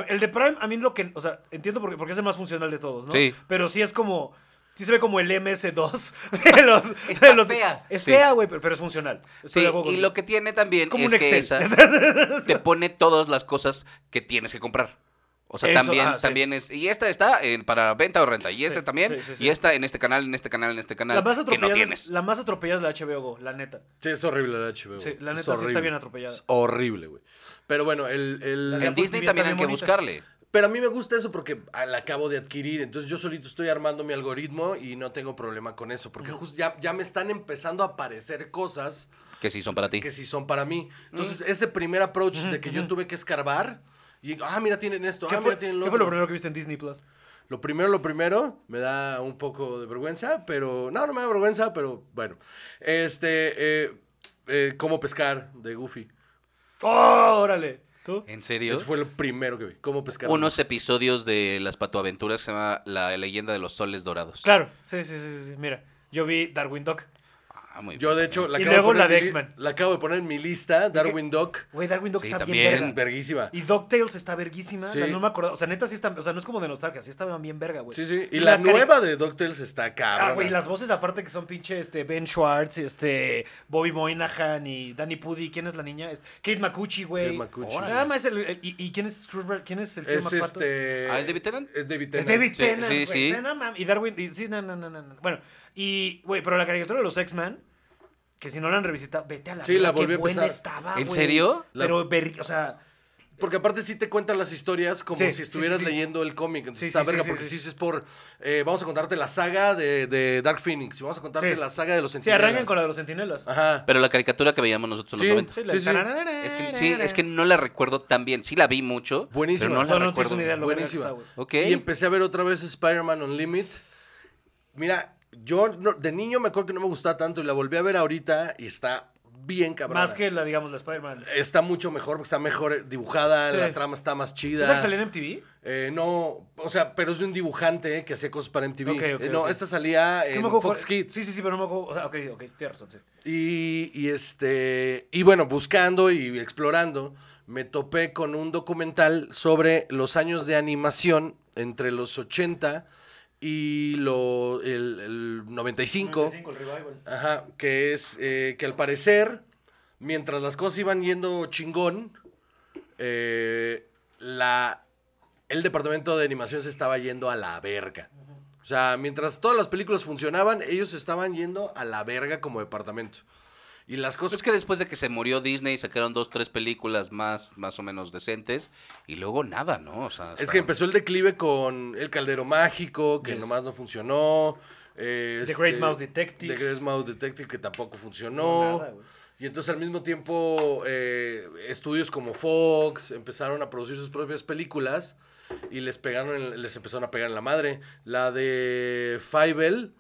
El de Prime, a mí lo que, o sea, entiendo porque, porque es el más funcional de todos, ¿no? Sí. Pero sí es como, sí se ve como el MS2 de los... Está de los- fea. Es Sí. fea, güey, pero, pero es funcional. Estoy Sí, y lo que tiene también Es como es, un que Excel. esa te pone todas las cosas que tienes que comprar. O sea, Eso, también, ah, sí. también es. Y esta está en- para venta o renta. Y este Sí, también. sí, sí, sí. Y esta en este canal, en este canal, en este canal. La más que no atropellada, tienes. es, la más atropellada es la HBO Go, la neta. Sí, es horrible la HBO. Sí, la Es neta sí está bien atropellada. Es horrible, güey. Pero bueno, el... el- En Disney también hay que bonita. buscarle. Pero a mí me gusta eso porque la acabo de adquirir. Entonces yo solito estoy armando mi algoritmo y no tengo problema con eso. Porque justo ya, ya me están empezando a aparecer cosas Que sí son para ti. que sí son para mí. Entonces ese primer approach de que yo tuve que escarbar y, ah, mira, tienen esto, ¿Qué, ah, fue, mira, tienen lo qué fue lo primero que viste en Disney Plus? Lo primero, lo primero, me da un poco de vergüenza, pero no, no me da vergüenza, pero bueno. Este, eh, eh, cómo pescar de Goofy. ¡Oh, órale! ¿Tú? ¿En serio? Ese fue lo primero que vi. ¿Cómo pescar? Unos episodios de las patoaventuras que se llama La leyenda de los soles dorados. Claro, sí, sí, sí, sí. Mira, yo vi Darwin Dog. Ah, muy Yo, bien de hecho, la Y acabo luego poner la en de mi li- X-Men. La acabo de poner en mi lista, Darwin Dog. Güey, Darwin Dog Sí, está también. bien Es verga. verguísima. Y DuckTales está verguísima. Sí. La- no me acuerdo. O sea, neta sí está. O sea, no es como de nostalgia. Sí estaban bien verga, güey. Sí, sí. Y, Y la, cari- nueva de DuckTales está cabrón. Ah, güey, las voces aparte que son pinche este, Ben Schwartz, este, Bobby Moynihan y Danny Pudi. ¿Quién es la niña? Es Kate Macucci, güey. Nada más el, el- y, y quién es Scrooge? ¿Quién es el tío Es McPato? este. Ah, ¿es David Tennant? Es David Es Tennant. David Sí, Tennant, sí, güey. sí. No, no, mames. Y Darwin, y- sí, no, no, no, no, no. Bueno, y, güey, pero la caricatura de los X-Men, que si no la han revisitado, vete a la Sí, la volví qué a buena empezar. estaba, ¿En güey. serio? La- Pero, ver- o sea, Porque aparte sí te cuentan las historias como Sí, si estuvieras sí, sí. leyendo el cómic. Entonces Sí, está sí, verga, sí, porque sí. sí, es por. eh, vamos a contarte la saga de, de Dark Phoenix. Y vamos a contarte Sí. la saga de los sí, Centinelas. arrancan con la de los sentinelas. Ajá. Pero la caricatura que veíamos nosotros en Sí. los 90. Sí, la Sí, sí. tararara, Es que, sí, es que no la recuerdo tan bien. Sí la vi mucho. Buenísima. Pero no la No, no recuerdo. tienes una idea de lo verga que Buenísima. está, güey. Ok. Y empecé a ver otra vez Spider-Man Unlimited. Mira, yo no- de niño me acuerdo que no me gustaba tanto y la volví a ver ahorita y está bien cabrón. Más que la, digamos, la Spider-Man. Está mucho mejor, porque está mejor dibujada, Sí. la trama está más ¿Es chida. que salía en MTV? Eh, no, o sea, pero es de un dibujante eh, que hacía cosas para MTV. Ok, ok, Eh, no, esta salía Es que en Fox cuál- Kids. Sí, sí, sí, pero no me acuerdo. o sea, ok, ok, tienes razón, sí. Y, y este, y bueno, buscando y explorando, me topé con un documental sobre los años de animación entre los 80 y lo, el, el 95. 95, el revival. Ajá, que es eh, que al parecer, mientras las cosas iban yendo chingón, eh, la, el departamento de animación se estaba yendo a la verga. O sea, mientras todas las películas funcionaban, ellos estaban yendo a la verga como departamento. Y las cosas es que después de que se murió Disney sacaron dos, tres películas más, más o menos decentes y luego nada, ¿no? O sea, Es que empezó el declive con El Caldero Mágico, que Yes. nomás no funcionó. eh, The este, Great Mouse Detective. The Great Mouse Detective, que tampoco funcionó. No, nada, güey. y entonces al mismo tiempo eh, estudios como Fox empezaron a producir sus propias películas y les pegaron, en- les empezaron a pegar en la madre. La de Fievel,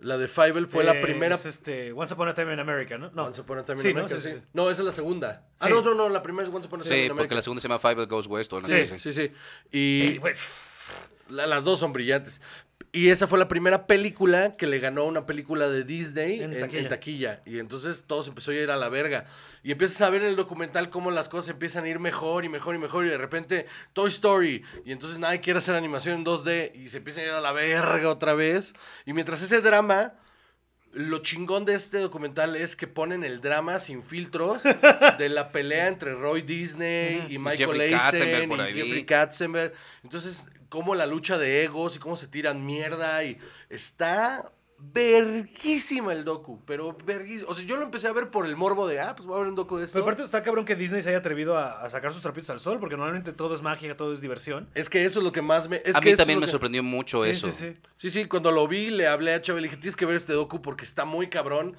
la de Fievel fue la Eh, primera... Es este, Once Upon a Time in America, ¿no? No. Once Upon a Time in Sí, America, ¿no? Sí, sí. sí, sí. No, esa es la segunda. Ah, Sí. no, no, no, la primera es Once Upon a Time Sí, in porque America. la segunda se llama Five Goes West. o una Sí, sí, sí. Y Eh, la- las dos son brillantes. Y esa fue la primera película que le ganó una película de Disney En en, en taquilla. Y entonces todo se empezó a ir a la verga. Y empiezas a ver en el documental cómo las cosas empiezan a ir mejor y mejor y mejor. Y de repente Toy Story. Y entonces nadie quiere hacer animación en 2D. Y se empieza a ir a la verga otra vez. Y mientras ese drama... Lo chingón de este documental es que ponen el drama sin filtros de la pelea entre Roy Disney y Michael Jeffrey Katzenberg Eisen por y. Jeffrey Katzenberg. Entonces, cómo la lucha de egos y cómo se tiran mierda y está verguísima el docu, pero verguísima. O sea, yo lo empecé a ver por el morbo de, ah, pues voy a ver un docu de esto. Pero aparte está cabrón que Disney se haya atrevido a, a sacar sus trapitos al sol, porque normalmente todo es magia, todo es diversión. Es que eso es lo que más me... Es a que mí también me que- sorprendió mucho Sí, eso. sí, sí. Sí, sí, cuando lo vi le hablé a Chávez, le dije, tienes que ver este docu porque está muy cabrón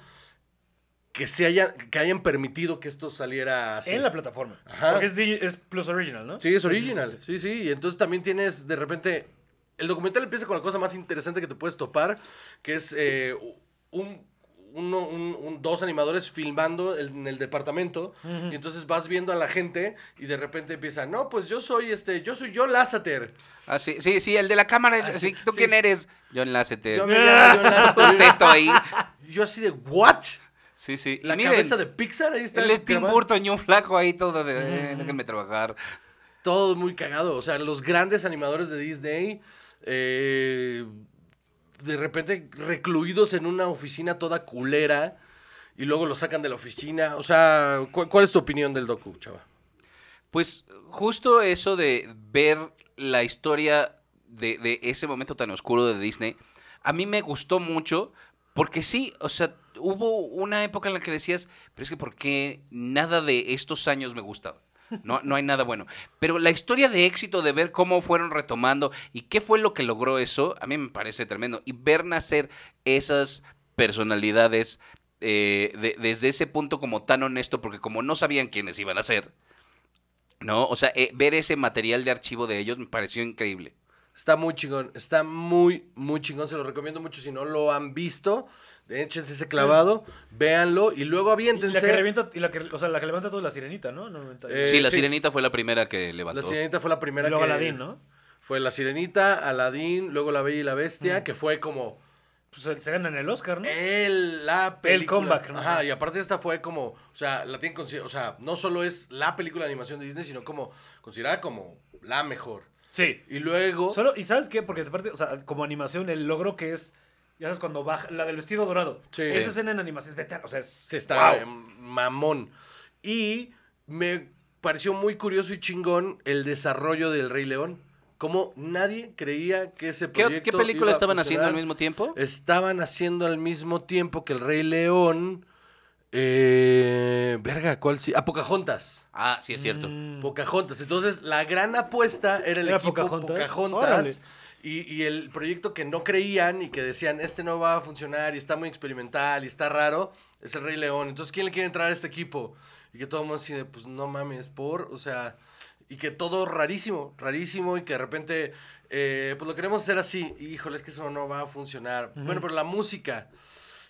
que se haya, que hayan permitido que esto saliera así. En la plataforma. Ajá. Porque es, es Plus Original, ¿no? Sí, es sí, original. sí, Sí, sí, Y entonces también tienes de repente. El documental empieza con la cosa más interesante que te puedes topar, que es eh, un, uno- un- un- dos animadores filmando el- en el departamento. Y entonces vas viendo a la gente y de repente empieza, no, pues yo soy este, yo soy John Lasseter. Ah, sí, sí, sí, el de la cámara. es- Ah, sí, ¿Tú sí. quién eres? John Lasseter. Yo me llamo John Lasseter. Yo así de, ¿what? Sí, sí. La miren, cabeza de Pixar, ahí está. Él es Tim. Burton y un flaco ahí todo de... eh, déjenme trabajar. todo muy cagado. O sea, los grandes animadores de Disney, eh, de repente recluidos en una oficina toda culera y luego lo sacan de la oficina. O sea, ¿cu- ¿cuál, es tu opinión del docu, chava? Pues justo eso de ver la historia de, de ese momento tan oscuro de Disney, a mí me gustó mucho porque sí, o sea, hubo una época en la que decías, pero es que ¿por qué nada de estos años me gustaba? No, no hay nada bueno. Pero la historia de éxito de ver cómo fueron retomando y qué fue lo que logró eso, a mí me parece tremendo. Y ver nacer esas personalidades eh, de- desde ese punto como tan honesto, porque como no sabían quiénes iban a ser, ¿no? O sea, eh, ver ese material de archivo de ellos me pareció increíble. Está muy chingón. Está muy, muy chingón. Se lo recomiendo mucho. Si no lo han visto, échense ese clavado, véanlo y luego Y aviéntense. la que revienta, y la que, o sea, la que levanta todo es la sirenita, ¿no? No, Eh, sí, la sí. sirenita fue la primera que La levantó. sirenita fue la primera y luego que... Aladdin, ¿no? Fue La Sirenita, Aladdin, luego La Bella y la Bestia, que fue como Pues se- ganan el Oscar, ¿no? el, la película. comeback, ¿no? Ajá, y aparte esta fue como, o sea, la tienen o sea, no solo es la película de animación de Disney, sino como considerada como la mejor. Sí. Y luego... Solo, ¿Y sabes qué? Porque aparte, o sea, como animación, el logro que es, ya sabes, cuando baja, la del vestido dorado. Sí. Esa escena en animación es beta, o sea, es... Se está ¡Wow! mamón. Y me pareció muy curioso y chingón el desarrollo del Rey León. Como nadie creía que ese ¿Qué, proyecto qué película iba a estaban haciendo al mismo tiempo? Estaban haciendo al mismo tiempo que el Rey León. Eh, verga, ¿cuál sí? A Pocahontas. Ah, sí, es cierto. Mm. Pocahontas. Entonces, la gran apuesta era el ¿Era equipo Pocahontas? Pocahontas. Y, y el proyecto que no creían y que decían, este no va a funcionar y está muy experimental y está raro, es el Rey León. Entonces, ¿quién le quiere entrar a este equipo? Y que todo el mundo así de, pues no mames, por, o sea, y que todo rarísimo, rarísimo y que de repente, eh, pues lo queremos hacer así. Híjole, es que eso no va a funcionar. Bueno, pero la música.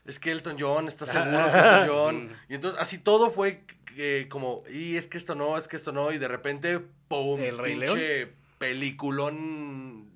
Es que Elton John está seguro que Elton John. Y entonces así todo fue eh, como, y es que esto no, es que esto no, y de repente, ¡pum! El Rey pinche peliculón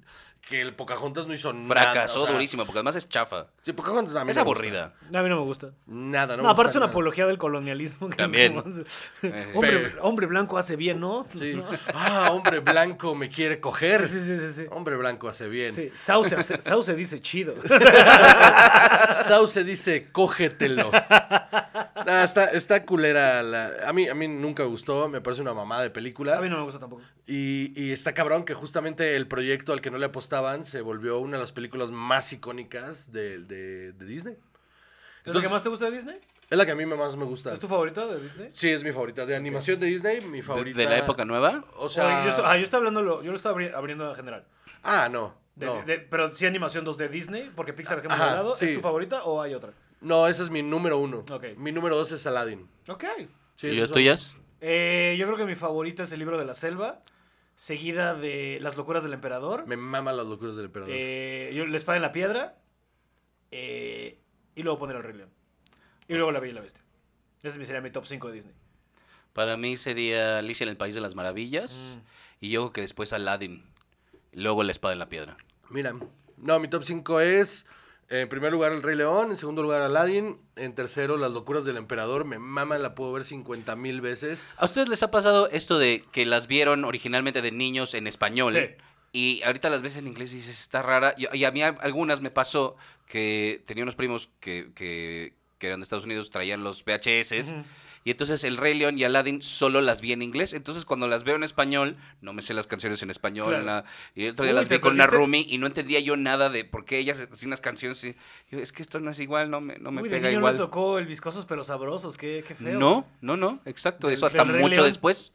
que el Pocahontas no hizo nada. Fracasó o sea, durísimo, porque además es chafa. Sí, Pocahontas a mí Es no me gusta. aburrida. A mí no me gusta. Nada, no, No, me aparte es una nada. apología del colonialismo. que es También. como- Eh, hombre, pero- hombre blanco hace bien, ¿no? Sí. ¿No? Ah, hombre blanco me quiere coger. Sí, sí, sí, sí. Hombre blanco hace bien. Sí, Sauce, hace- Sauce dice chido. Sauce dice, cógetelo. Nah, está, está culera. la- a, mí, a mí nunca me gustó, me parece una mamada de película. A mí no me gusta tampoco. Y, y está cabrón que justamente el proyecto al que no le apostaban se volvió una de las películas más icónicas de, de- de Disney. ¿Es Entonces- que más te gusta de Disney? Es la que a mí más me gusta. ¿Es tu favorita de Disney? Sí, es mi favorita. De animación de Disney, mi favorita. de la época nueva. O sea. yo, estoy, ah, yo estoy hablando, lo- yo lo estaba abri- abriendo en general. Ah, no. De- no. de- pero sí animación 2 de Disney, porque Pixar dejemos Ajá, de lado. sí. ¿Es tu favorita o hay otra? No, ese es mi número uno. Ok. Mi número dos es Aladdin. Ok. Sí, ¿Y esos son- tuyas? Eh, yo creo que mi favorita es el libro de la selva, seguida de Las locuras del emperador, Me maman las locuras del emperador. eh, yo, La espada en la piedra, eh, y luego poner el Rey León. Y luego La Bella y la Bestia. Ese sería mi top 5 de Disney. Para mí sería Alicia en el País de las Maravillas. Mm. Y yo creo que después Aladdin. Y luego La Espada en la Piedra. Mira, no, mi top 5 es. En primer lugar, El Rey León. En segundo lugar, Aladdin. En tercero, Las locuras del emperador. Me maman, la puedo ver 50 mil veces. ¿A ustedes les ha pasado esto de que las vieron originalmente de niños en español? Sí. Y ahorita las ves en inglés y dices, está rara. Y, y a mí algunas me pasó que tenía unos primos que, que, que eran de Estados Unidos, traían los VHS. Y entonces el Rey León y Aladdin solo las vi en inglés. Entonces cuando las veo en español, no me sé las canciones en español. Claro. nada. Y el otro día Uy, las ¿te vi con una roomie y no entendía yo nada de por qué ellas hacían unas canciones. Y yo, es que esto no es igual, no me, no me Uy, de niño igual. me tocó el Viscosos pero Sabrosos, qué, qué feo. No, no, no, exacto. Del- Eso hasta mucho León. después.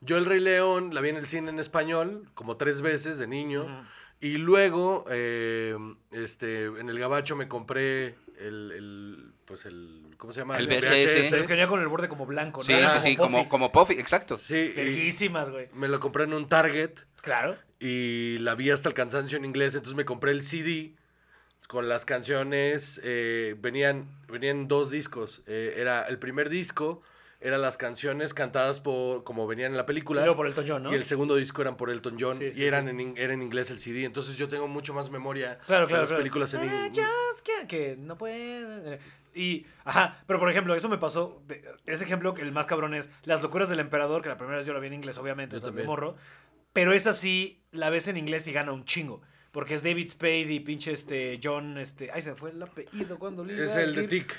Yo, El Rey León, la vi en el cine en español, como tres veces de niño. Y luego, eh, este, en el gabacho me compré el, el, pues el, ¿cómo se llama? El VHS. Pero es que venía con el borde como blanco, ¿no? Sí, Era sí, sí, Puffy. como, como Puffy, exacto. Sí, Verguísimas, güey. me lo compré en un Target Claro. y la vi hasta el cansancio en inglés, entonces me compré el CD con las canciones, eh, venían, venían dos discos, eh, era el primer disco, eran las canciones cantadas por, como venían en la película. luego por el John, ¿no? Y el segundo disco eran por Elton John Sí, sí, y eran sí. en, era en inglés el CD. Entonces yo tengo mucho más memoria Claro, de claro, las claro. películas en inglés. can't- que no puede. Y, ajá, pero por ejemplo, eso me pasó. de- ese ejemplo, el más cabrón es Las locuras del emperador, que la primera vez yo la vi en inglés, obviamente, sea, de morro. Pero esa sí la ves en inglés y gana un chingo. Porque es David Spade y pinche este John, este. Ay, se fue el apellido cuando le Es el de. Tick.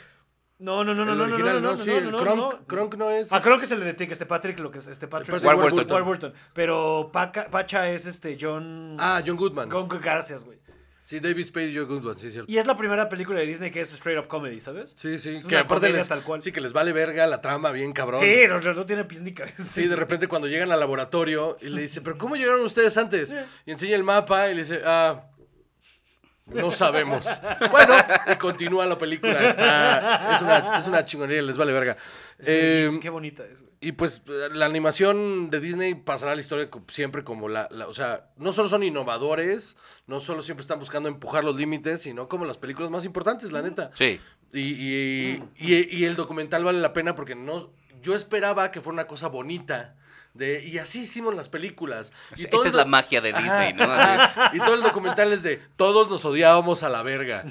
No, no, no, no, no, no, no, ¿no? Sí, no, no, Kronk, no. Kronk no es. Ah, creo que es el de Tick, este Patrick, lo que es este Patrick. Patrick Warburton. Warburton. Pero Paca- Pacha es este John. Ah, John Goodman. Con gracias, güey. Sí, David Spade y John Goodman, sí, cierto. Y es la primera película de Disney que es straight up comedy, ¿sabes? Sí, sí. Es que una aparte les, tal cual. Sí, que les vale verga la trama bien cabrón. Sí, no, no, tiene pies ni cabeza. Sí, de repente cuando llegan al laboratorio y le dice, ¿pero cómo llegaron ustedes antes? Sí. Y enseña el mapa y le dice, ah, No sabemos. Bueno, y continúa la película. Está, es, una, es una chingonería, les vale verga. Es Eh, qué bonita es, güey. Y pues la animación de Disney pasará a la historia siempre como la, la- O sea, no solo son innovadores, no solo siempre están buscando empujar los límites, sino como las películas más importantes, la neta. Sí. Y, y- y- y el documental vale la pena porque no. Yo esperaba que fuera una cosa bonita. De, y así hicimos las películas. Y todo Esta es la magia de Ajá, Disney, ¿no? Y todo el documental es de todos nos odiábamos a la verga.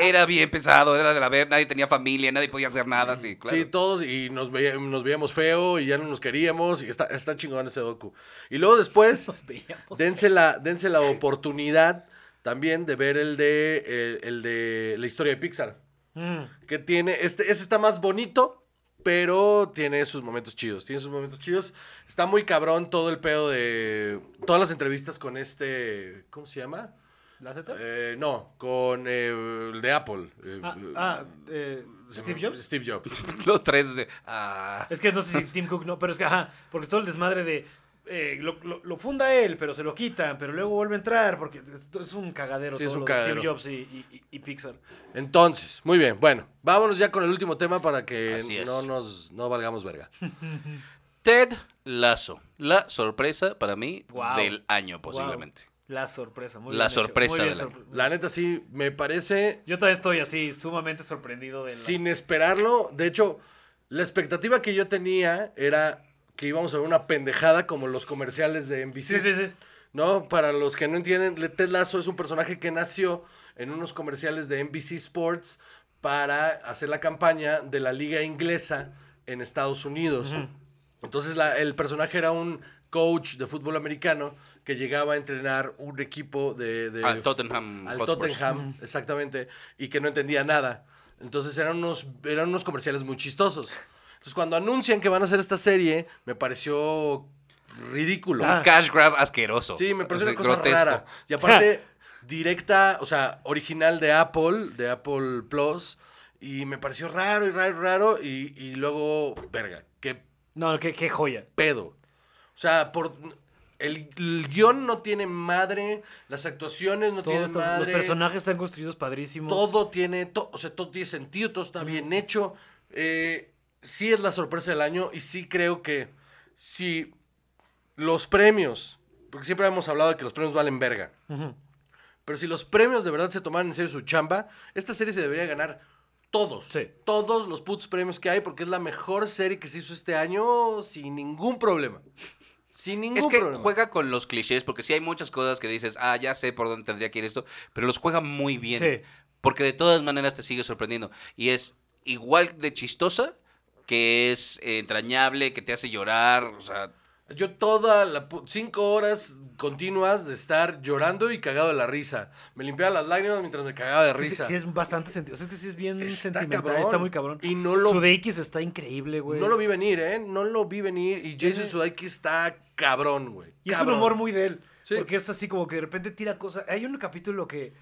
Era bien pesado, era de la ver, nadie tenía familia, nadie podía hacer nada, sí, claro. Sí, todos, y nos, veía- nos veíamos feo y ya no nos queríamos. Y está, está chingón ese docu. Y luego después, Nos veíamos. dense la, dense la oportunidad también de ver el de, el, el de la historia de Pixar. Mm. Que tiene, este, ese está más bonito, pero tiene sus momentos chidos. Tiene sus momentos chidos. Está muy cabrón todo el pedo de. Todas las entrevistas con este. ¿Cómo se llama? ¿La Z? Eh, no, con eh, el de Apple. eh, ah, ah, eh, Steve Jobs. Steve Jobs. Los tres de... Ah. Es que no sé si Tim Cook no, pero es que, ajá, porque todo el desmadre de. Eh, lo, lo- lo funda él, pero se lo quitan, pero luego vuelve a entrar, porque es, es un cagadero Sí, es todo un lo de cagadero. Steve Jobs y, y- y- y Pixar. Entonces, muy bien. Bueno, vámonos ya con el último tema para que es. no nos no valgamos verga. Ted Lasso, la sorpresa para mí del año posiblemente. Wow. La sorpresa, muy La bien sorpresa muy bien del año. sorpre- La neta sí, me parece Yo todavía estoy así, sumamente sorprendido de la- sin esperarlo. De hecho, la expectativa que yo tenía era que íbamos a ver una pendejada como los comerciales de NBC. Sí, sí, sí. ¿No? Para los que no entienden, Ted Lasso es un personaje que nació en unos comerciales de NBC Sports para hacer la campaña de la liga inglesa en Estados Unidos. Entonces la- el personaje era un coach de fútbol americano que llegaba a entrenar un equipo de... de- Al Tottenham Al Hotspurs. Tottenham, exactamente, y que no entendía nada. Entonces eran unos, eran unos comerciales muy chistosos. Entonces cuando anuncian que van a hacer esta serie, me pareció ridículo. Ah. Cash grab asqueroso. Sí, me parece O una cosa rara. Y aparte, directa, o sea, original de Apple, de Apple Plus. Y me pareció raro y raro y raro. Y, y luego, verga, qué No, qué, qué joya. pedo. O sea, por el, el guion no tiene madre, las actuaciones no Todo tienen esto- madre. los personajes están construidos padrísimos. Todo tiene, to- o sea, todo tiene sentido, todo está bien hecho. Eh, sí es la sorpresa del año y sí creo que si los premios, porque siempre hemos hablado de que los premios valen verga, pero si los premios de verdad se tomaran en serio su chamba, esta serie se debería ganar todos. Sí. Todos los putos premios que hay porque es la mejor serie que se hizo este año sin ningún problema. Sin ningún Es que problema. juega con los clichés, porque sí hay muchas cosas que dices, ah, ya sé por dónde tendría que ir esto, pero los juega muy bien. Sí. Porque de todas maneras te sigue sorprendiendo. Y es igual de chistosa, que es eh, entrañable, que te hace llorar, o sea, Yo toda la cinco horas continuas de estar llorando y cagado de la risa. Me limpiaba las lágrimas mientras me cagaba de Sí, risa. sí es bastante sentido. es que sí es bien Está sentimental, cabrón. está muy cabrón. Y no lo- Sudeikis está increíble, güey. No lo vi venir, ¿eh? No lo vi venir. Y Jason Ujú. Sudeikis está cabrón, güey. Y es un humor muy de él. Sí. Porque es así como que de repente tira cosas. Hay un capítulo que.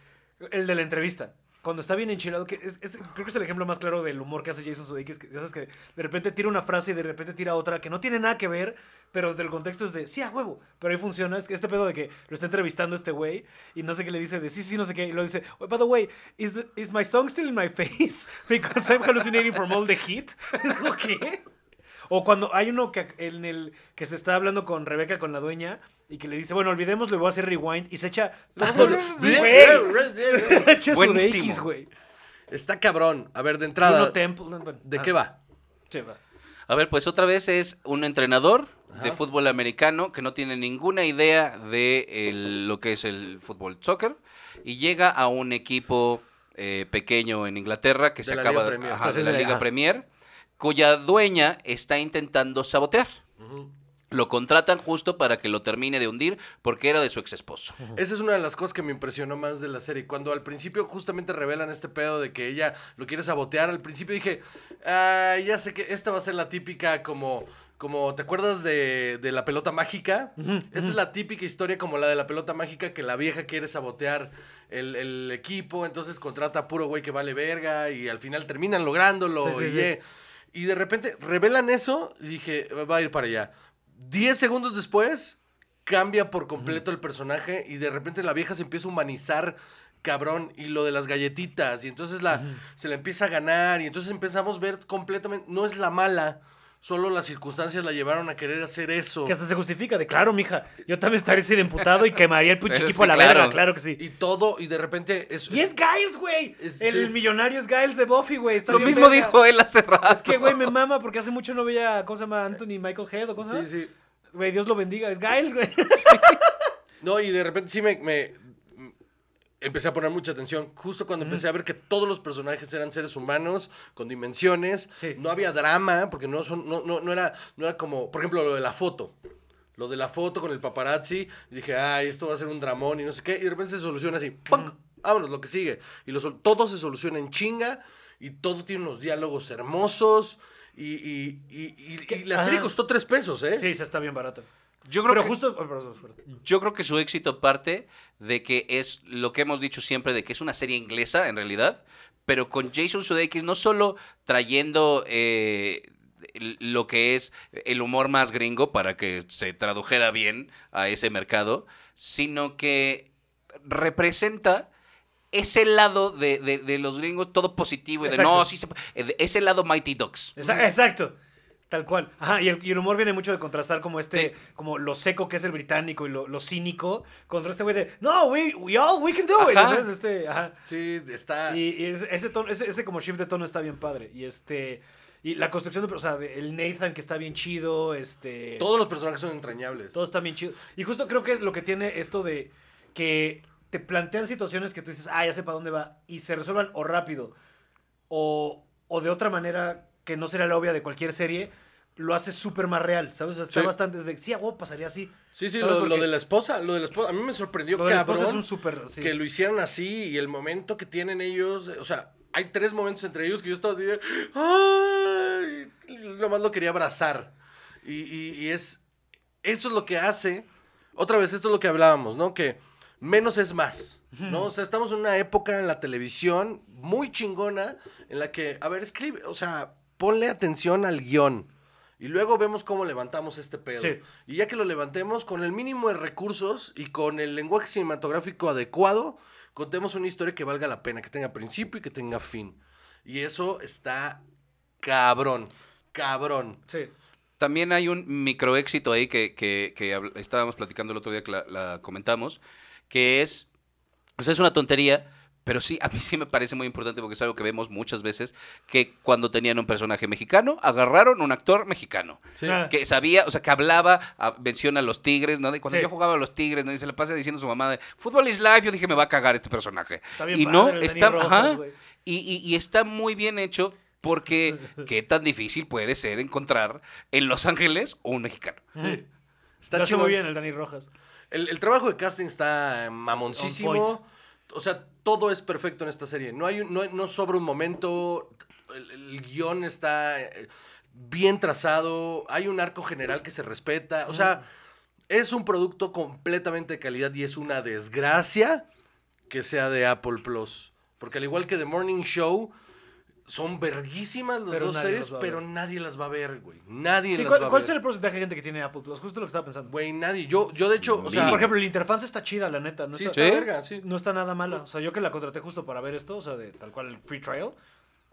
El de la entrevista. Cuando está bien enchilado, que es, creo que es el ejemplo más claro del humor que hace Jason Sudeikis. Que, ya sabes que de repente tira una frase y de repente tira otra que no tiene nada que ver, pero del contexto es de sí, a huevo. Pero ahí funciona. Es que este pedo de que lo está entrevistando este güey y no sé qué le dice de sí, sí, no sé qué. Y lo dice, "Oh, by the way, is, the- is my song still in my face? Because I'm hallucinating from all the heat. Es como que. O cuando hay uno que en el que se está hablando con Rebeca, con la dueña, y que le dice, bueno, olvidémoslo, voy a hacer rewind, y se echa todo. Se echa su. X, güey. Está cabrón. A ver, de entrada. Juno Temple. no, bueno, ¿De ah, qué va? sí, va. A ver, pues otra vez es un entrenador de fútbol americano que no tiene ninguna idea de el- lo que es el fútbol soccer y llega a un equipo eh, pequeño en Inglaterra que De se acaba Liga ajá, Pues de la Liga ajá. Premier, cuya dueña está intentando sabotear. Lo contratan justo para que lo termine de hundir porque era de su ex esposo. Esa es una de las cosas que me impresionó más de la serie. Cuando al principio justamente revelan este pedo de que ella lo quiere sabotear, al principio dije, ah, ya sé que esta va a ser la típica como... Como, ¿te acuerdas de, de la pelota mágica? Esta es la típica historia como la de la pelota mágica que la vieja quiere sabotear el, el equipo, entonces contrata a puro güey que vale verga y al final terminan lográndolo. Sí, sí, y, sí. Y de repente revelan eso y dije, va a ir para allá. Diez segundos después, cambia por completo el personaje y de repente la vieja se empieza a humanizar cabrón, y lo de las galletitas, y entonces la, se la empieza a ganar, y entonces empezamos a ver completamente, no es la mala, solo las circunstancias la llevaron a querer hacer eso. Que hasta se justifica de, claro, mija, yo también estaría así de emputado y quemaría el pinche Sí, equipo a la claro. verga, claro que sí. Y todo, y de repente es... Y es Giles, güey. El sí. millonario es Giles de Buffy, güey. Lo mismo verga. dijo él hace rato. Es que, güey, me mama porque hace mucho no veía, ¿cómo se llama? Anthony Michael Head o cómo se llama? Sí, sí. Güey, Dios lo bendiga. Es Giles, güey. No, y de repente sí me, empecé a poner mucha atención. Justo cuando empecé a ver que todos los personajes eran seres humanos, con dimensiones. Sí. No había drama, porque no, son, no, no, no, era, no era como, por ejemplo, lo de la foto. Lo de la foto con el paparazzi. Y dije, ay, esto va a ser un dramón y no sé qué. Y de repente se soluciona así. ¡pum! Vámonos, lo que sigue. Y lo sol- todo se soluciona en chinga. Y todo tiene unos diálogos hermosos. Y, y, y, y- y la serie Ajá. costó tres pesos, ¿eh? Sí, se está bien barata. Yo creo Pero que- justo... oh. Yo creo que su éxito parte de que es lo que hemos dicho siempre, de que es una serie inglesa en realidad, pero con Jason Sudeikis no solo trayendo eh, lo que es el humor más gringo para que se tradujera bien a ese mercado, sino que representa ese lado de, de- de los gringos todo positivo y de Exacto. no, sí se ese lado Mighty Ducks. Exa- Exacto. Tal cual. Ajá, y el, y el humor viene mucho de contrastar como este, Sí. como lo seco que es el británico y lo, lo cínico, contra este güey de, no, we, we all, we can do it. ¿sabes? Este, ajá. Sí, está... Y, y ese, ese, tono- ese, ese como shift de tono está bien padre. Y este, y la construcción de, o sea, de- el Nathan que está bien chido, este... Todos los personajes son entrañables. Todo está bien chido. Y justo creo que es lo que tiene esto de que te plantean situaciones que tú dices, ah, ya sé para dónde va, y se resuelvan o rápido, o, o de otra manera que no sería la obvia de cualquier serie, lo hace súper más real, ¿sabes? O sea, está Sí. bastante de, sí, a pasaría así. Sí, sí, lo, de la esposa, lo de la esposa, a mí me sorprendió lo de la cabrón esposa es un súper, sí. que lo hicieran así y el momento que tienen ellos, o sea, hay tres momentos entre ellos que yo estaba así de, ay, nomás lo quería abrazar. Y, y- y es, eso es lo que hace, otra vez, esto es lo que hablábamos, ¿no? Que menos es más, ¿no? O sea, estamos en una época en la televisión muy chingona en la que, a ver, escribe, o sea, ponle atención al guion. Y luego vemos cómo levantamos este pedo. Sí. Y ya que lo levantemos con el mínimo de recursos y con el lenguaje cinematográfico adecuado, contemos una historia que valga la pena, que tenga principio y que tenga fin. Y eso está cabrón, cabrón. Sí. También hay un microéxito ahí que, que, que estábamos platicando el otro día que la, la comentamos, que es, o sea, es una tontería, pero sí, a mí sí me parece muy importante porque es algo que vemos muchas veces, que cuando tenían un personaje mexicano, agarraron un actor mexicano. Sí. Ah. Que sabía, o sea, que hablaba, a- menciona a los Tigres, ¿no? De cuando Sí. yo jugaba a los Tigres, ¿no? Y se le pasa diciendo a su mamá de, fútbol is life, yo dije, me va a cagar este personaje. Está bien y padre no, está, Rojas, ajá, y, y- y está muy bien hecho porque qué tan difícil puede ser encontrar en Los Ángeles un mexicano. Sí. Está Está lo hace chingón. muy bien el Dani Rojas. El, el trabajo de casting está mamoncísimo. O sea, todo es perfecto en esta serie. No hay no, no sobra un momento. El, el guion está eh, bien trazado. Hay un arco general que se respeta. O sea, es un producto completamente de calidad y es una desgracia que sea de Apple Plus. Porque al igual que The Morning Show, son verguísimas las Pero dos series, pero nadie las va a ver, güey. Nadie Sí, las ¿cuál, va a ver. el porcentaje de gente que tiene Apple Plus? Justo lo que estaba pensando. Güey, nadie. Yo, yo de hecho, o sea. Por ejemplo, el Interfans está chida, la neta. No, sí, está, ¿Sí? verga, sí. no está nada mala. O sea, yo que la contraté justo para ver esto, o sea, de tal cual el free trial,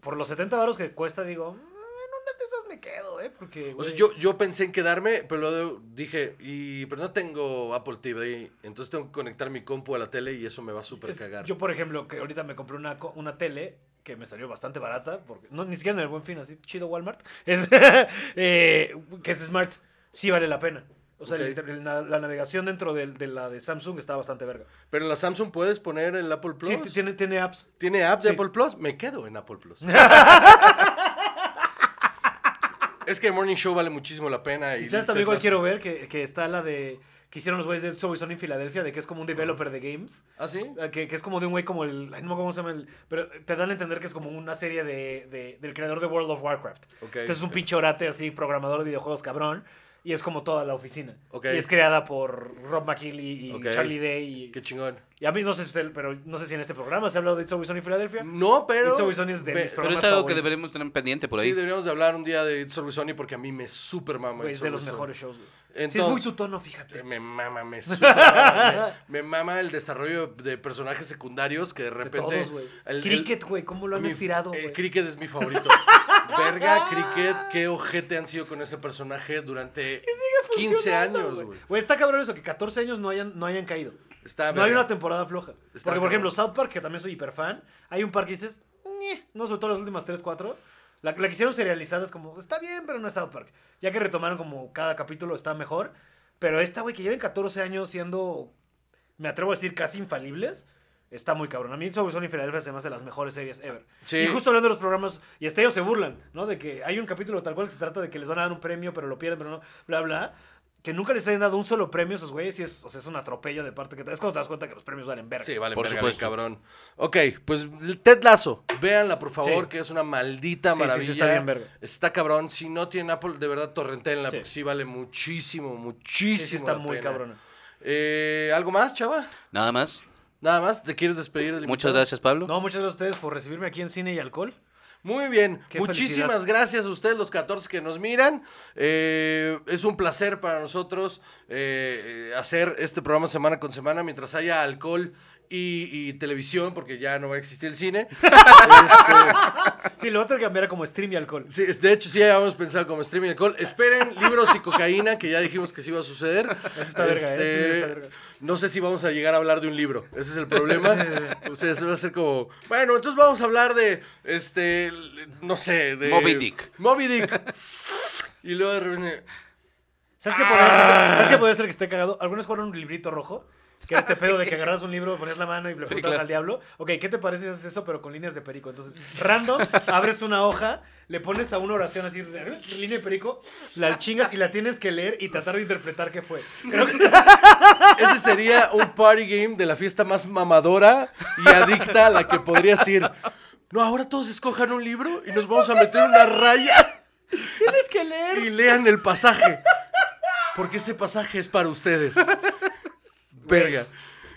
por los 70 baros que cuesta, digo, "Mm, en una de esas me quedo, ¿eh? Porque, O sea, yo, yo pensé en quedarme, pero luego dije, y, pero no tengo Apple TV, entonces tengo que conectar mi compu a la tele y eso me va a súper cagar. yo, por ejemplo, que ahorita me compré una, co- una tele que me salió bastante barata, porque no, ni siquiera en el buen fin, así, chido Walmart, es, eh, que es Smart, sí vale la pena. O sea, el el la, navegación dentro de, la de Samsung está bastante verga. Pero en la Samsung puedes poner el Apple Plus. Sí, tiene, tiene apps. ¿Tiene app de Sí. Apple Plus? Me quedo en Apple Plus. es que Morning Show vale muchísimo la pena. Y, Y sabes también cuál vas- quiero ver, que, que está la de... Que hicieron los güeyes de Subway Sony en Filadelfia, de que es como un developer de games. ¿Ah, sí? Eh, Que, que es como de un güey como el. ay, No me acuerdo cómo se llama el. Pero te dan a entender que es como una serie de, de- del creador de World of Warcraft. Ok, Entonces es un ok. pinche orate así, programador de videojuegos cabrón. y es como toda la oficina. Ok. Y es creada por Rob McKinley y Ok. Charlie Day. Y, Qué chingón. y a mí no sé si usted, pero no sé si en este programa se ha hablado de It's Always Sunny en Filadelfia. No, pero. It's Always Sunny es de ve- mis Pero programas es algo que deberíamos tener pendiente por Sí, ahí. deberíamos de hablar un día de It's Always Sunny porque a mí me super mama. It's es de los mejores shows, güey. Sí, Entonces- es muy tu tono, fíjate. Me mama, me super mama, me, me mama el desarrollo de personajes secundarios que de De repente. todos, güey. el- el- Cricket, güey, ¿cómo lo han mi- estirado, güey? Cricket es mi favorito. Verga, Cricket, qué ojete han sido con ese personaje durante 15 Funcionando, años, güey. Güey, está cabrón eso, que 14 años no hayan, no hayan caído. Está no hay una temporada floja. Está Porque, por ejemplo. South Park, que también soy hiper fan, hay un par que dices, no, sobre todo las últimas 3, 4. La, la que hicieron serializada es como, está bien, pero no es South Park. Ya que retomaron como cada capítulo está mejor. Pero esta, güey, que lleven 14 años siendo, me atrevo a decir, casi infalibles, está muy cabrón. A mí It's Always y Philadelphia me hace de las mejores series ever. Sí. Y justo hablando de los programas, y hasta ellos se burlan, ¿no? De que hay un capítulo tal cual que se trata de que les van a dar un premio, pero lo pierden, pero no, bla, bla. Que nunca les hayan dado un solo premio a esos güeyes, y es, o sea, es un atropello de parte que te... Es cuando te das cuenta que los premios valen verga. Sí, vale, Por verga, supuesto. cabrón. Ok, pues Ted Lazo, véanla por favor, Sí. que es una maldita Sí, sí, sí, maravilla. está bien verga. Está cabrón. Si no tiene Apple, de verdad, torrentenla, Sí. porque sí vale muchísimo, muchísimo. Sí, sí, está la muy pena. cabrona. Eh, ¿Algo más, chava? Nada más. Nada más, ¿te quieres despedir del Muchas invitado? gracias, Pablo. No, muchas gracias a ustedes por recibirme aquí en Cine y Alcohol. Muy bien, Qué muchísimas felicidad. gracias a ustedes los 14 que nos miran. Eh, es un placer para nosotros eh, eh, hacer este programa semana con semana mientras haya alcohol y, y televisión, porque ya no va a existir el cine. Este, Sí, lo voy a tener que cambiar a como stream y alcohol. sí, de hecho, sí habíamos pensado como streaming alcohol. Esperen libros y cocaína, que ya dijimos que sí iba a suceder. Eso está verga, Este, eso sí está verga. No sé si vamos a llegar a hablar de un libro. Ese es el problema. O sea, se va a hacer como. Bueno, entonces vamos a hablar de. Este. No sé. De. Moby Dick. Moby Dick. y luego de repente. ¿Sabes qué podría ser? ¿Sabes qué podría ser que esté cagado? ¿Algunos jugaron un librito rojo? Que este pedo de que agarras un libro, ponías la mano y le juntas claro. al diablo. Ok, ¿qué te parece si haces eso, pero con líneas de perico? Entonces, random, abres una hoja, le pones a una oración así, línea de perico, la chingas y la tienes que leer y tratar de interpretar qué fue. Creo que Ese sería un party game de la fiesta más mamadora y adicta a la que podrías ir. No, ahora todos escojan un libro y nos vamos a meter una raya tienes que leer. y lean el pasaje. Porque ese pasaje es para ustedes. Verga.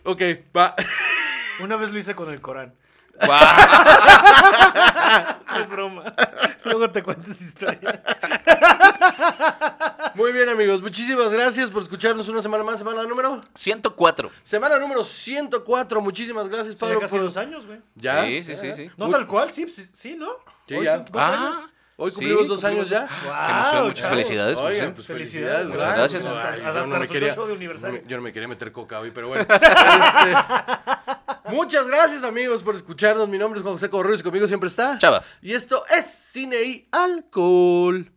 Ok, va. Una vez lo hice con el Corán. Es broma. Luego te cuento esa historia. Muy bien, amigos. Muchísimas gracias por escucharnos una semana más. Semana número. 104. Semana número 104. Muchísimas gracias, Pablo. casi por- dos años, güey. ¿Ya? Sí, sí, sí, sí. No Muy- tal cual, sí, sí, sí, ¿no? Sí, Hoy ya. son dos Ah, años. Hoy Sí, cumplimos dos cumplimos años ya. Wow, Qué emoción, muchas chavos. felicidades. Oigan, sí. pues Felicidades, muchas gracias. Ay, Hasta- yo no me quería, show de aniversario. no me- yo no me quería meter coca hoy, pero bueno. Este, muchas gracias, amigos, por escucharnos. Mi nombre es Juan José Correos y conmigo siempre está. Chava. Y esto es Cine y Alcohol.